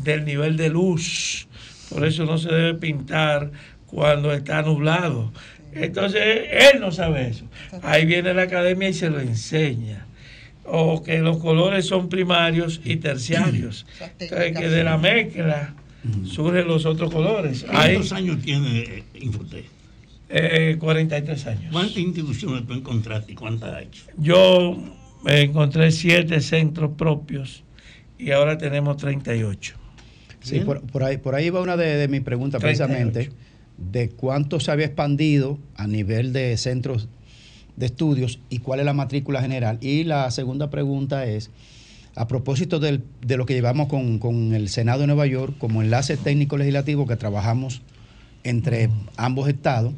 del nivel de luz. Por eso no se debe pintar cuando está nublado. Entonces, él no sabe eso. Ahí viene la academia y se lo enseña. O que los colores son primarios y terciarios. (clears throat) Entonces, que de la mezcla surgen los otros colores. Ahí, ¿Cuántos años tiene eh, Infotec? eh, 43 años. ¿Cuántas instituciones tú encontraste y cuántas has hecho? Yo encontré siete centros propios y ahora tenemos 38. Sí, por, por ahí, por ahí va una de, de mis preguntas 38. precisamente, de cuánto se había expandido a nivel de centros de estudios y cuál es la matrícula general. Y la segunda pregunta es, a propósito del- de lo que llevamos con, con el Senado de Nueva York como enlace técnico legislativo que trabajamos entre ambos estados,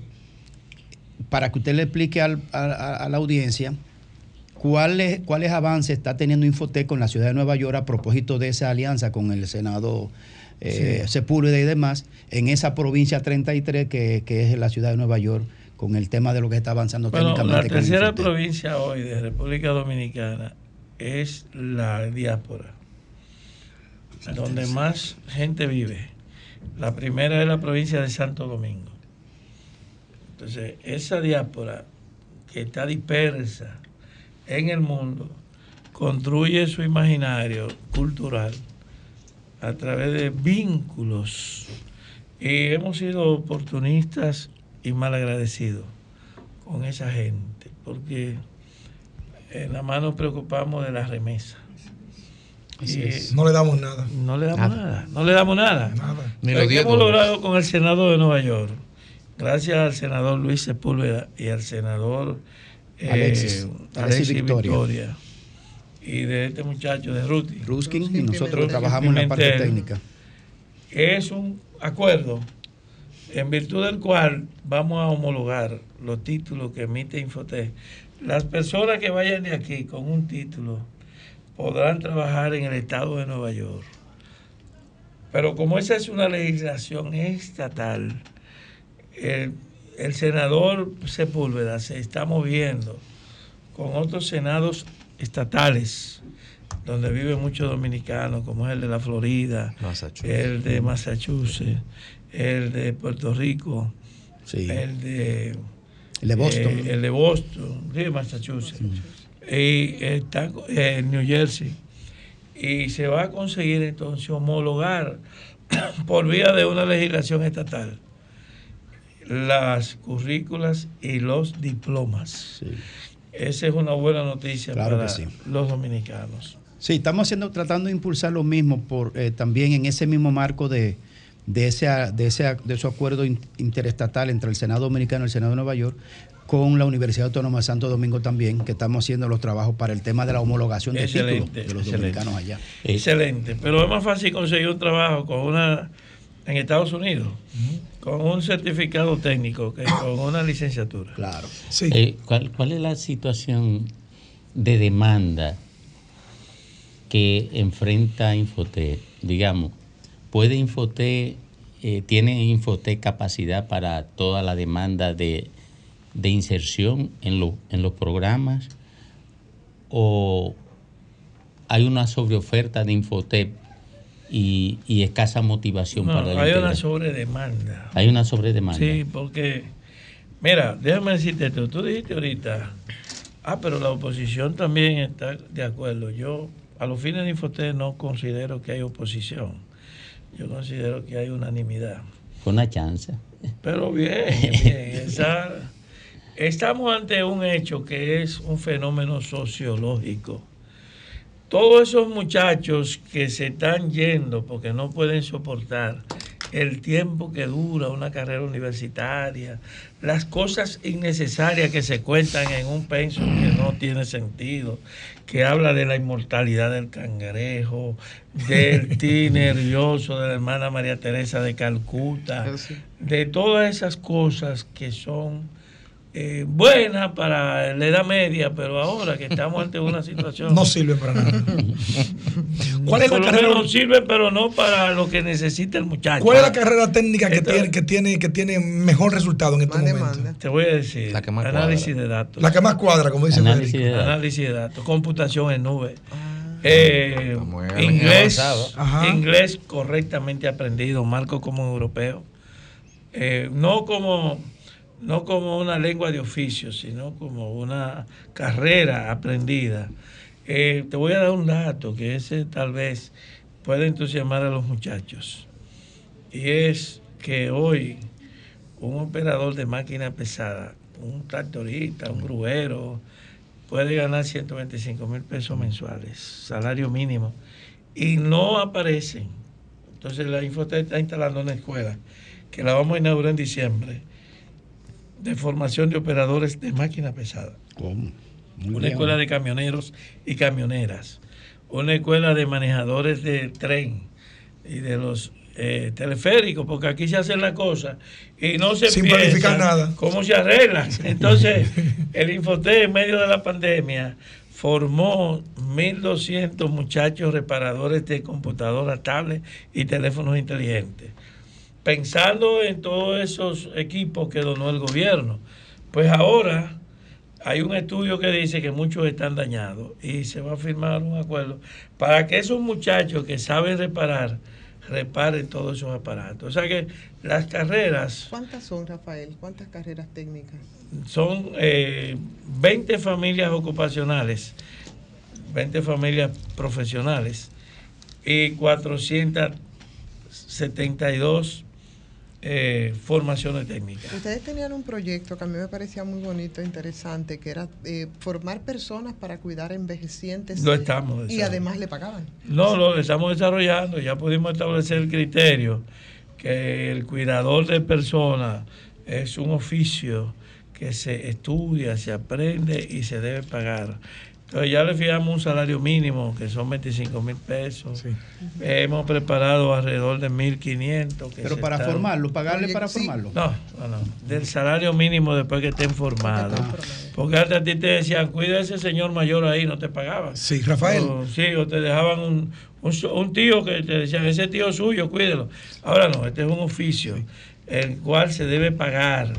para que usted le explique al- a, la audiencia cuáles cuáles avances está teniendo Infotec con la ciudad de Nueva York a propósito de esa alianza con el Senado eh, Sí. Sepúlveda y demás en esa provincia 33 que, que es la ciudad de Nueva York con el tema de lo que está avanzando Bueno, la técnicamente con tercera provincia hoy de República Dominicana es la diáspora, donde más gente vive. La primera es la provincia de Santo Domingo. Entonces, esa diáspora que está dispersa en el mundo construye su imaginario cultural a través de vínculos. Y hemos sido oportunistas y malagradecidos con esa gente, porque en la mano nos preocupamos de la remesa. Y, No le damos nada. No le damos nada. No le damos nada. Ni Lo hemos logrado con el senador de Nueva York, gracias al senador Luis Sepúlveda y al senador eh, Alexis. Alexis, Alexis Victoria. Victoria. y de este muchacho de Ruti. Ruskin y nosotros trabajamos en la parte técnica. Es un acuerdo en virtud del cual vamos a homologar los títulos que emite Infotec. Las personas que vayan de aquí con un título podrán trabajar en el estado de Nueva York. Pero como esa es una legislación estatal, el, el senador Sepúlveda se está moviendo con otros senados estatales donde viven muchos dominicanos, como es el de la Florida, el de Massachusetts, el de Puerto Rico, el de El de Boston. eh, el de Boston, sí, Massachusetts, y está eh, en New Jersey. Y se va a conseguir entonces homologar (clears throat) por vía de una legislación estatal las currículas y los diplomas. Esa es una buena noticia Claro para sí. los dominicanos. Sí, estamos haciendo, tratando de impulsar lo mismo por, eh, también en ese mismo marco de, de, ese, de, ese, de ese acuerdo in- interestatal entre el Senado Dominicano y el Senado de Nueva York con la Universidad Autónoma de Santo Domingo también, que estamos haciendo los trabajos para el tema de la homologación de títulos Excelente, de los excelente. dominicanos allá. Excelente. Pero es más fácil conseguir un trabajo con una en Estados Unidos con un certificado técnico que con una licenciatura. Claro. Eh, ¿cuál, cuál es la situación de demanda que enfrenta Infotec? Digamos, ¿puede Infotec, eh, tiene Infotec capacidad para toda la demanda de, de inserción en, lo- en los programas? ¿O hay una sobreoferta de Infotec y, y escasa motivación No, para la hay una sobredemanda. Hay una sobredemanda. Sí, porque, mira, déjame decirte esto. Tú dijiste ahorita, ah, pero la oposición también está de acuerdo. Yo, a los fines de Infotec, no considero que hay oposición. Yo considero que hay unanimidad. Con una chance. Pero bien, (laughs) bien, esa- estamos ante un hecho que es un fenómeno sociológico. Todos esos muchachos que se están yendo porque no pueden soportar el tiempo que dura una carrera universitaria, las cosas innecesarias que se cuentan en un penso que no tiene sentido, que habla de la inmortalidad del cangrejo, del (laughs) ti nervioso de la hermana María Teresa de Calcuta, de todas esas cosas que son eh, buenas para la edad media, pero ahora que estamos ante una (laughs) situación... No sirve para nada. (laughs) ¿Cuál es la carrera? menos sirve, pero no para lo que necesita el muchacho. ¿Cuál es la carrera técnica que tiene, que tiene, que tiene mejor resultado en este momento? Te voy a decir, análisis de datos. La que más cuadra, como dice análisis Federico. de, análisis de datos, computación en nube. Eh, en inglés, inglés correctamente aprendido, marco como europeo. Eh, no como no como una lengua de oficio, sino como una carrera aprendida. Eh, te voy a dar un dato que ese tal vez puede entusiasmar a los muchachos. Y es que hoy un operador de máquina pesada, un tractorista, un gruero, puede ganar 125 mil pesos mensuales, salario mínimo, y no aparecen. Entonces la Infotec está instalando una escuela que la vamos a inaugurar en diciembre de formación de operadores de máquina pesada. ¿Cómo? Muy Una bien. escuela de camioneros y camioneras. Una escuela de manejadores de tren y de los eh, teleféricos, porque aquí se hacen las cosas y no se Sin planificar nada. cómo se arreglan. Entonces, el Infotec en medio de la pandemia formó 1.200 muchachos reparadores de computadoras, tablets y teléfonos inteligentes pensando en todos esos equipos que donó el gobierno. Pues ahora hay un estudio que dice que muchos están dañados y se va a firmar un acuerdo para que esos muchachos que saben reparar, reparen todos esos aparatos. O sea que las carreras ¿Cuántas son, Rafael? ¿Cuántas carreras técnicas? son eh, 20 familias ocupacionales, 20 familias profesionales y 472 eh, formaciones técnicas. Ustedes tenían un proyecto que a mí me parecía muy bonito, interesante, que era eh, formar personas para cuidar envejecientes. Lo estamos Y además le pagaban. No, lo estamos desarrollando, ya pudimos establecer el criterio que el cuidador de personas es un oficio que se estudia, se aprende y se debe pagar. Entonces ya le fijamos un salario mínimo que son 25 mil pesos. Eh, Hemos preparado alrededor de 1.500. que Pero para están- formarlo, pagarle para formarlo. No, no, no. Del salario mínimo después que estén formados. Porque antes a ti te decían, cuida a ese señor mayor ahí, no te pagaban. Sí, Rafael. O, sí, o te dejaban un, un, tío que te decían, ese tío suyo, cuídelo. Ahora no, este es un oficio, el cual se debe pagar.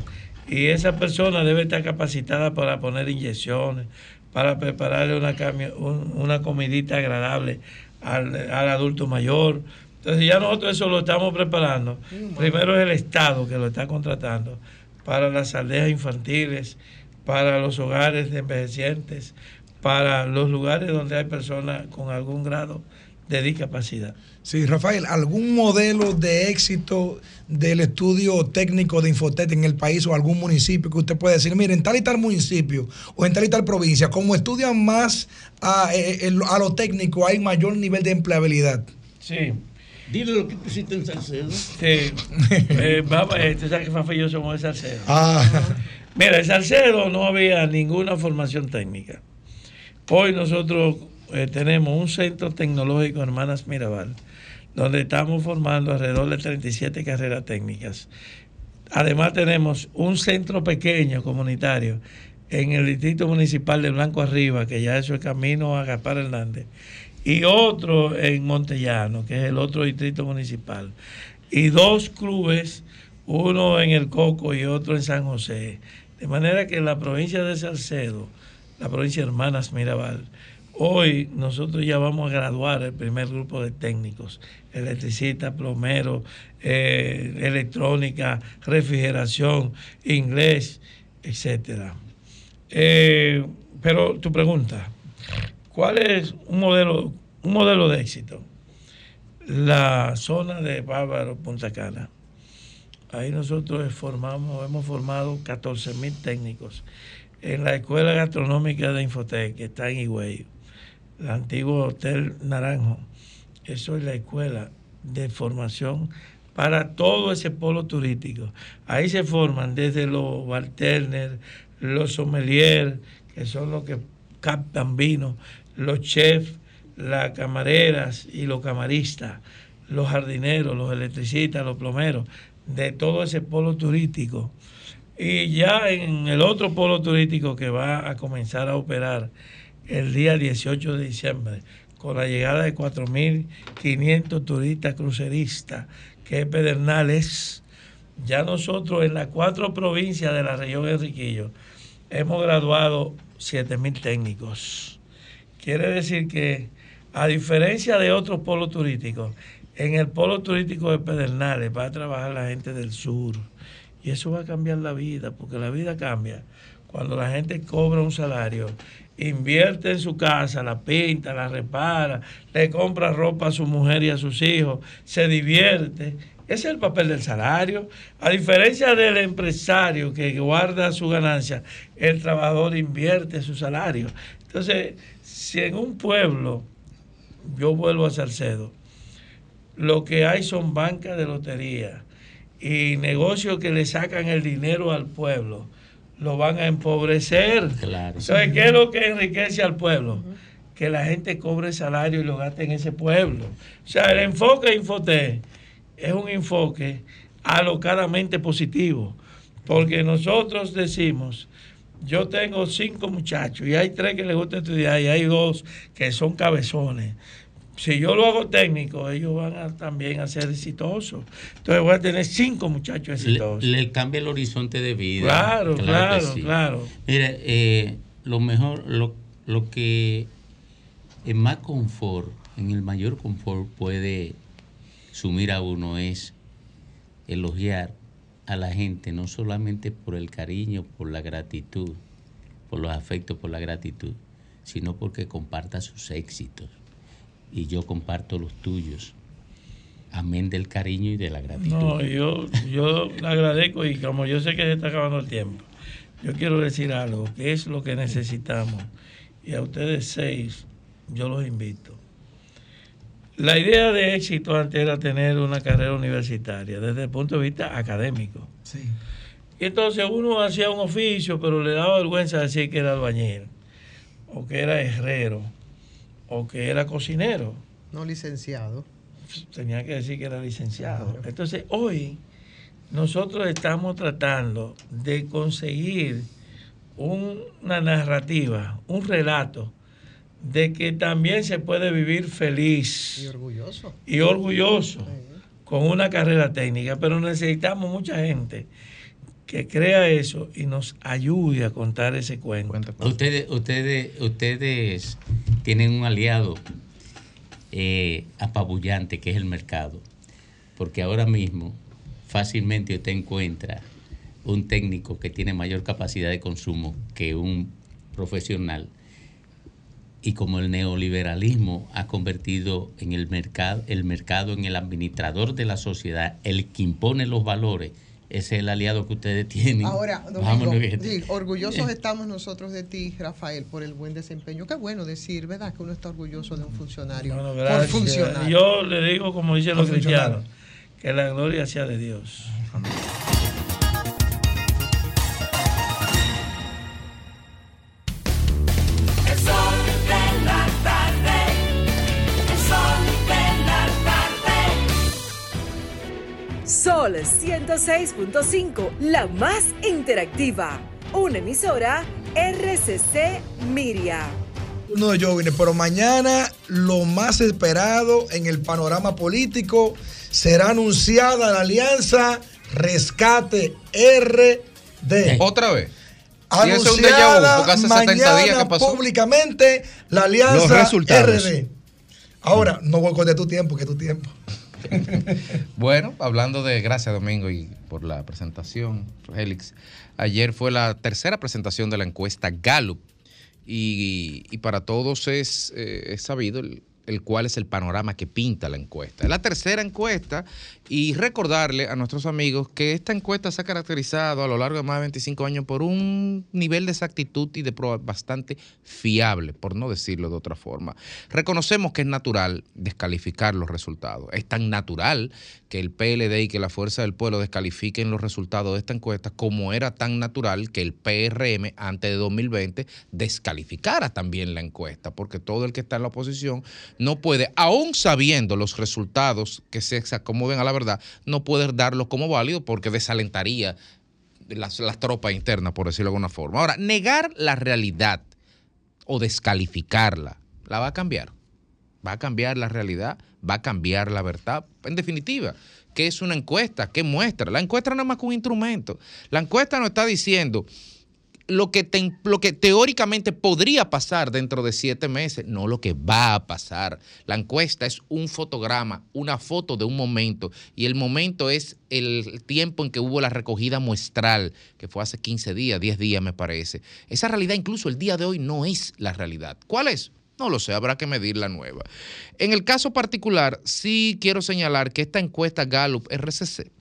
Y esa persona debe estar capacitada para poner inyecciones, para prepararle una, un- una comidita agradable al, al adulto mayor. Entonces ya nosotros eso lo estamos preparando. Primero es el Estado que lo está contratando para las aldeas infantiles, para los hogares de envejecientes, para los lugares donde hay personas con algún grado de discapacidad. Sí, Rafael, ¿algún modelo de éxito del estudio técnico de Infotec en el país o algún municipio que usted pueda decir, mire, en tal y tal municipio o en tal y tal provincia, como estudian más a, eh, el- a lo técnico, hay mayor nivel de empleabilidad? Sí. Dile lo que tú hiciste en Salcedo. Sí. (laughs) Eh, vamos, eh, tú sabes que Fafa y yo somos de Salcedo. Ah. Mira, en Salcedo no había ninguna formación técnica. Hoy nosotros eh, tenemos un centro tecnológico Hermanas Mirabal, donde estamos formando alrededor de 37 carreras técnicas. Además tenemos un centro pequeño comunitario en el distrito municipal de Blanco Arriba, que ya eso es camino a Gaspar Hernández, y otro en Montellano, que es el otro distrito municipal, y dos clubes, uno en el Coco y otro en San José. De manera que la provincia de Salcedo, la provincia de Hermanas Mirabal, hoy nosotros ya vamos a graduar el primer grupo de técnicos, electricistas, plomeros, eh, electrónica, refrigeración, inglés, etcétera. Eh, pero tu pregunta, ¿cuál es un modelo, un modelo de éxito? La zona de Bávaro, Punta Cana. Ahí nosotros formamos, hemos formado 14 mil técnicos. En la Escuela Gastronómica de Infotec, que está en Higüey, el antiguo Hotel Naranjo, eso es la escuela de formación para todo ese polo turístico. Ahí se forman desde los bartenders, los sommeliers, que son los que captan vino, los chefs, las camareras y los camaristas, los jardineros, los electricistas, los plomeros, de todo ese polo turístico. Y ya en el otro polo turístico que va a comenzar a operar el día 18 de diciembre, con la llegada de 4.500 turistas cruceristas, que es Pedernales, ya nosotros en las cuatro provincias de la región Enriquillo hemos graduado 7.000 técnicos. Quiere decir que, a diferencia de otros polos turísticos, en el polo turístico de Pedernales va a trabajar la gente del sur. Y eso va a cambiar la vida, porque la vida cambia cuando la gente cobra un salario, invierte en su casa, la pinta, la repara, le compra ropa a su mujer y a sus hijos, se divierte. Ese es el papel del salario. A diferencia del empresario que guarda su ganancia, el trabajador invierte su salario. Entonces, si en un pueblo, yo vuelvo a Salcedo, lo que hay son bancas de lotería y negocios que le sacan el dinero al pueblo, lo van a empobrecer. Claro. Entonces, ¿qué es lo que enriquece al pueblo? Que la gente cobre salario y lo gaste en ese pueblo. O sea, el enfoque de Infotec es un enfoque alocadamente positivo, porque nosotros decimos, yo tengo cinco muchachos y hay tres que les gusta estudiar y hay dos que son cabezones. Si yo lo hago técnico, ellos van a, también a ser exitosos. Entonces voy a tener cinco muchachos exitosos. le cambia el horizonte de vida. Claro, claro, claro. Mire, eh, lo mejor, lo, lo que en más confort, en el mayor confort puede sumir a uno es elogiar a la gente, no solamente por el cariño, por la gratitud, por los afectos, por la gratitud, sino porque comparta sus éxitos. Y yo comparto los tuyos. Amén del cariño y de la gratitud. No, yo, yo le agradezco y como yo sé que se está acabando el tiempo, yo quiero decir algo, que es lo que necesitamos. Y a ustedes seis, yo los invito. La idea de éxito antes era tener una carrera universitaria, desde el punto de vista académico. Sí. Y entonces uno hacía un oficio, pero le daba vergüenza decir que era albañil, o que era herrero, o que era cocinero. No licenciado. Tenía que decir que era licenciado. Entonces hoy nosotros estamos tratando de conseguir un- una narrativa, un relato de que también se puede vivir feliz Y orgulloso. y orgulloso con una carrera técnica, pero necesitamos mucha gente que crea eso y nos ayude a contar ese cuento. Ustedes, ustedes, ustedes tienen un aliado eh, apabullante que es el mercado, porque ahora mismo fácilmente usted encuentra un técnico que tiene mayor capacidad de consumo que un profesional. Y como el neoliberalismo ha convertido en el mercado el mercado en el administrador de la sociedad, el que impone los valores, es el aliado que ustedes tienen. Ahora, (laughs) Domingo, sí, orgullosos estamos nosotros de ti, Rafael, por el buen desempeño. Qué bueno decir, ¿verdad? Que uno está orgulloso de un funcionario. Bueno, por funcionar. Yo le digo, como dicen los cristianos, que la gloria sea de Dios. El Sol 106.5, la más interactiva. Una emisora RCC Miria. No, Jovine, pero mañana lo más esperado en el panorama político será anunciada la alianza Rescate RD. Otra vez. Eso es un déjà vu, Anunciada porque hace 70 días mañana que pasó. públicamente la alianza. RD. Ahora, no voy de tu tiempo, que tu tiempo. (laughs) Bueno, hablando de gracias Domingo y por la presentación, Félix. Ayer fue la tercera presentación de la encuesta Gallup y, y para todos es, eh, es sabido el, el cuál es el panorama que pinta la encuesta. Es la tercera encuesta y recordarle a nuestros amigos que esta encuesta se ha caracterizado a lo largo de más de 25 años por un nivel de exactitud y de prueba bastante fiable, por no decirlo de otra forma. Reconocemos que es natural descalificar los resultados. Es tan natural que el PLD y que la Fuerza del Pueblo descalifiquen los resultados de esta encuesta como era tan natural que el PRM antes de 2020 descalificara también la encuesta, porque todo el que está en la oposición no puede, aún sabiendo los resultados que se acomoden a la verdad, no puede darlos como válido porque desalentaría las, las tropas internas, por decirlo de alguna forma. Ahora, negar la realidad o descalificarla, la va a cambiar. Va a cambiar la realidad, va a cambiar la verdad. En definitiva, ¿qué es una encuesta? ¿Qué muestra? La encuesta no es más que un instrumento. La encuesta nos está diciendo lo que, te- lo que teóricamente podría pasar dentro de siete meses, no lo que va a pasar. La encuesta es un fotograma, una foto de un momento, y el momento es el tiempo en que hubo la recogida muestral, que fue hace 15 días, 10 días me parece.Esa realidad incluso el día de hoy no es la realidad. ¿Cuál es? No lo sé, habrá que medir la nueva. En el caso particular, sí quiero señalar que esta encuesta Gallup RCC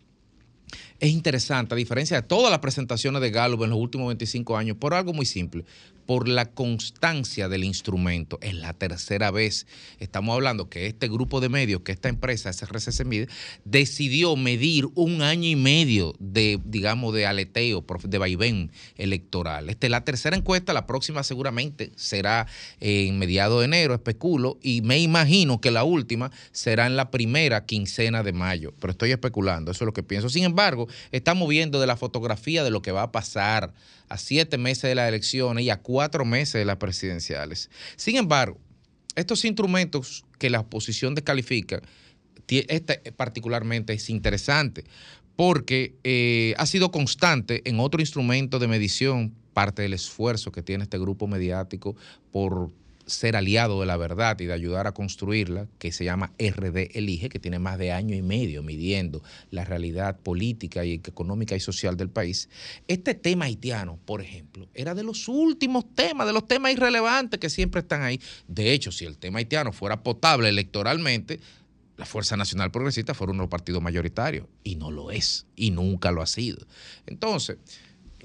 es interesante, a diferencia de todas las presentaciones de Gallup en los últimos 25 años, por algo muy simple, por la constancia del instrumento. Es la tercera vez, estamos hablando que este grupo de medios, que esta empresa, SRCC Media, decidió medir un año y medio de, digamos, de aleteo, de vaivén electoral. Esta es la tercera encuesta, la próxima seguramente será en mediados de enero, especulo, y me imagino que la última será en la primera quincena de mayo, pero estoy especulando, eso es lo que pienso. Sin embargo, estamos viendo de la fotografía de lo que va a pasar a siete meses de las elecciones y a cuatro meses de las presidenciales. Sin embargo, estos instrumentos que la oposición descalifica, este particularmente es interesante porque eh, ha sido constante en otro instrumento de medición, parte del esfuerzo que tiene este grupo mediático por ser aliado de la verdad y de ayudar a construirla, que se llama RD Elige, que tiene más de año y medio midiendo la realidad política y económica y social del país. Este tema haitiano, por ejemplo, era de los últimos temas, de los temas irrelevantes que siempre están ahí. De hecho, si el tema haitiano fuera potable electoralmente, la Fuerza Nacional Progresista fuera uno de los partidos mayoritarios. Y no lo es. Y nunca lo ha sido. Entonces,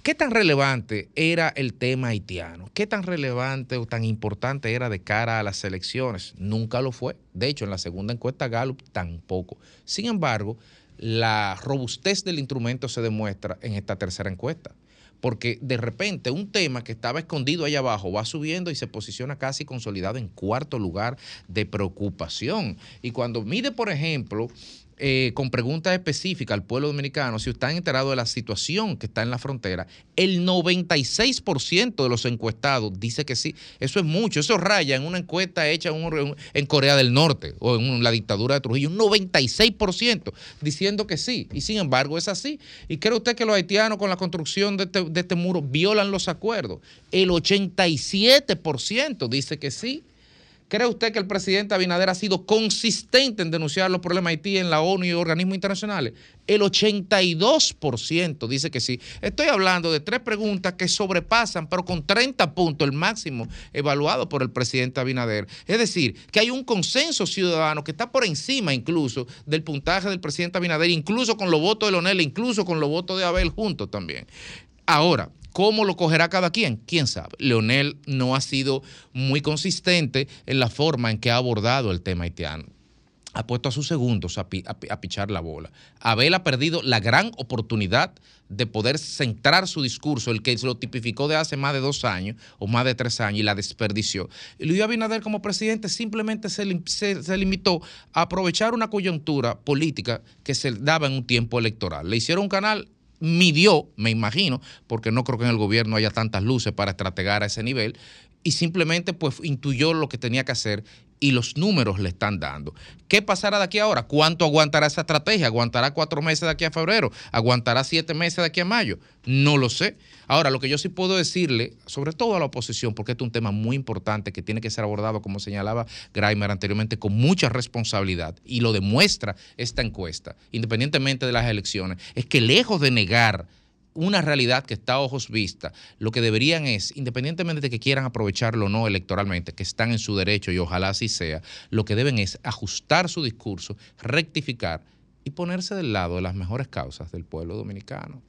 ¿qué tan relevante era el tema haitiano? ¿Qué tan relevante o tan importante era de cara a las elecciones? Nunca lo fue. De hecho, en la segunda encuesta Gallup tampoco. Sin embargo, la robustez del instrumento se demuestra en esta tercera encuesta. Porque de repente un tema que estaba escondido allá abajo va subiendo y se posiciona casi consolidado en cuarto lugar de preocupación. Y cuando mide, por ejemplo, eh, con preguntas específicas al pueblo dominicano, si están enterados de la situación que está en la frontera, el 96% de los encuestados dice que sí. Eso es mucho. Eso raya en una encuesta hecha en, Corea del Norte o en la dictadura de Trujillo. Un 96% diciendo que sí. Y sin embargo es así. ¿Y cree usted que los haitianos con la construcción de este, de este muro violan los acuerdos? El 87% dice que sí. ¿Cree usted que el presidente Abinader ha sido consistente en denunciar los problemas de Haití en la ONU y organismos internacionales? El 82% dice que sí. Estoy hablando de tres preguntas que sobrepasan, pero con 30 puntos, el máximo evaluado por el presidente Abinader. Es decir, que hay un consenso ciudadano que está por encima incluso del puntaje del presidente Abinader, incluso con los votos de Leonel, incluso con los votos de Abel juntos también. Ahora, ¿cómo lo cogerá cada quien? ¿Quién sabe? Leonel no ha sido muy consistente en la forma en que ha abordado el tema haitiano. Ha puesto a sus segundos a, pi- a pi- a pichar la bola. Abel ha perdido la gran oportunidad de poder centrar su discurso, el que se lo tipificó de hace más de dos años o más de tres años y la desperdició. Luis Abinader como presidente simplemente se limitó a aprovechar una coyuntura política que se daba en un tiempo electoral. Le hicieron un canal midió, me imagino, porque no creo que en el gobierno haya tantas luces para estrategar a ese nivel, y simplemente pues intuyó lo que tenía que hacer y los números le están dando. ¿Qué pasará de aquí a ahora? ¿Cuánto aguantará esa estrategia? ¿Aguantará cuatro meses de aquí a febrero? ¿Aguantará siete meses de aquí a mayo? No lo sé. Ahora, lo que yo sí puedo decirle, sobre todo a la oposición, porque este es un tema muy importante que tiene que ser abordado, como señalaba Grimer anteriormente, con mucha responsabilidad, y lo demuestra esta encuesta, independientemente de las elecciones, es que lejos de negar una realidad que está a ojos vista, lo que deberían es, independientemente de que quieran aprovecharlo o no electoralmente, que están en su derecho y ojalá así sea, lo que deben es ajustar su discurso, rectificar y ponerse del lado de las mejores causas del pueblo dominicano.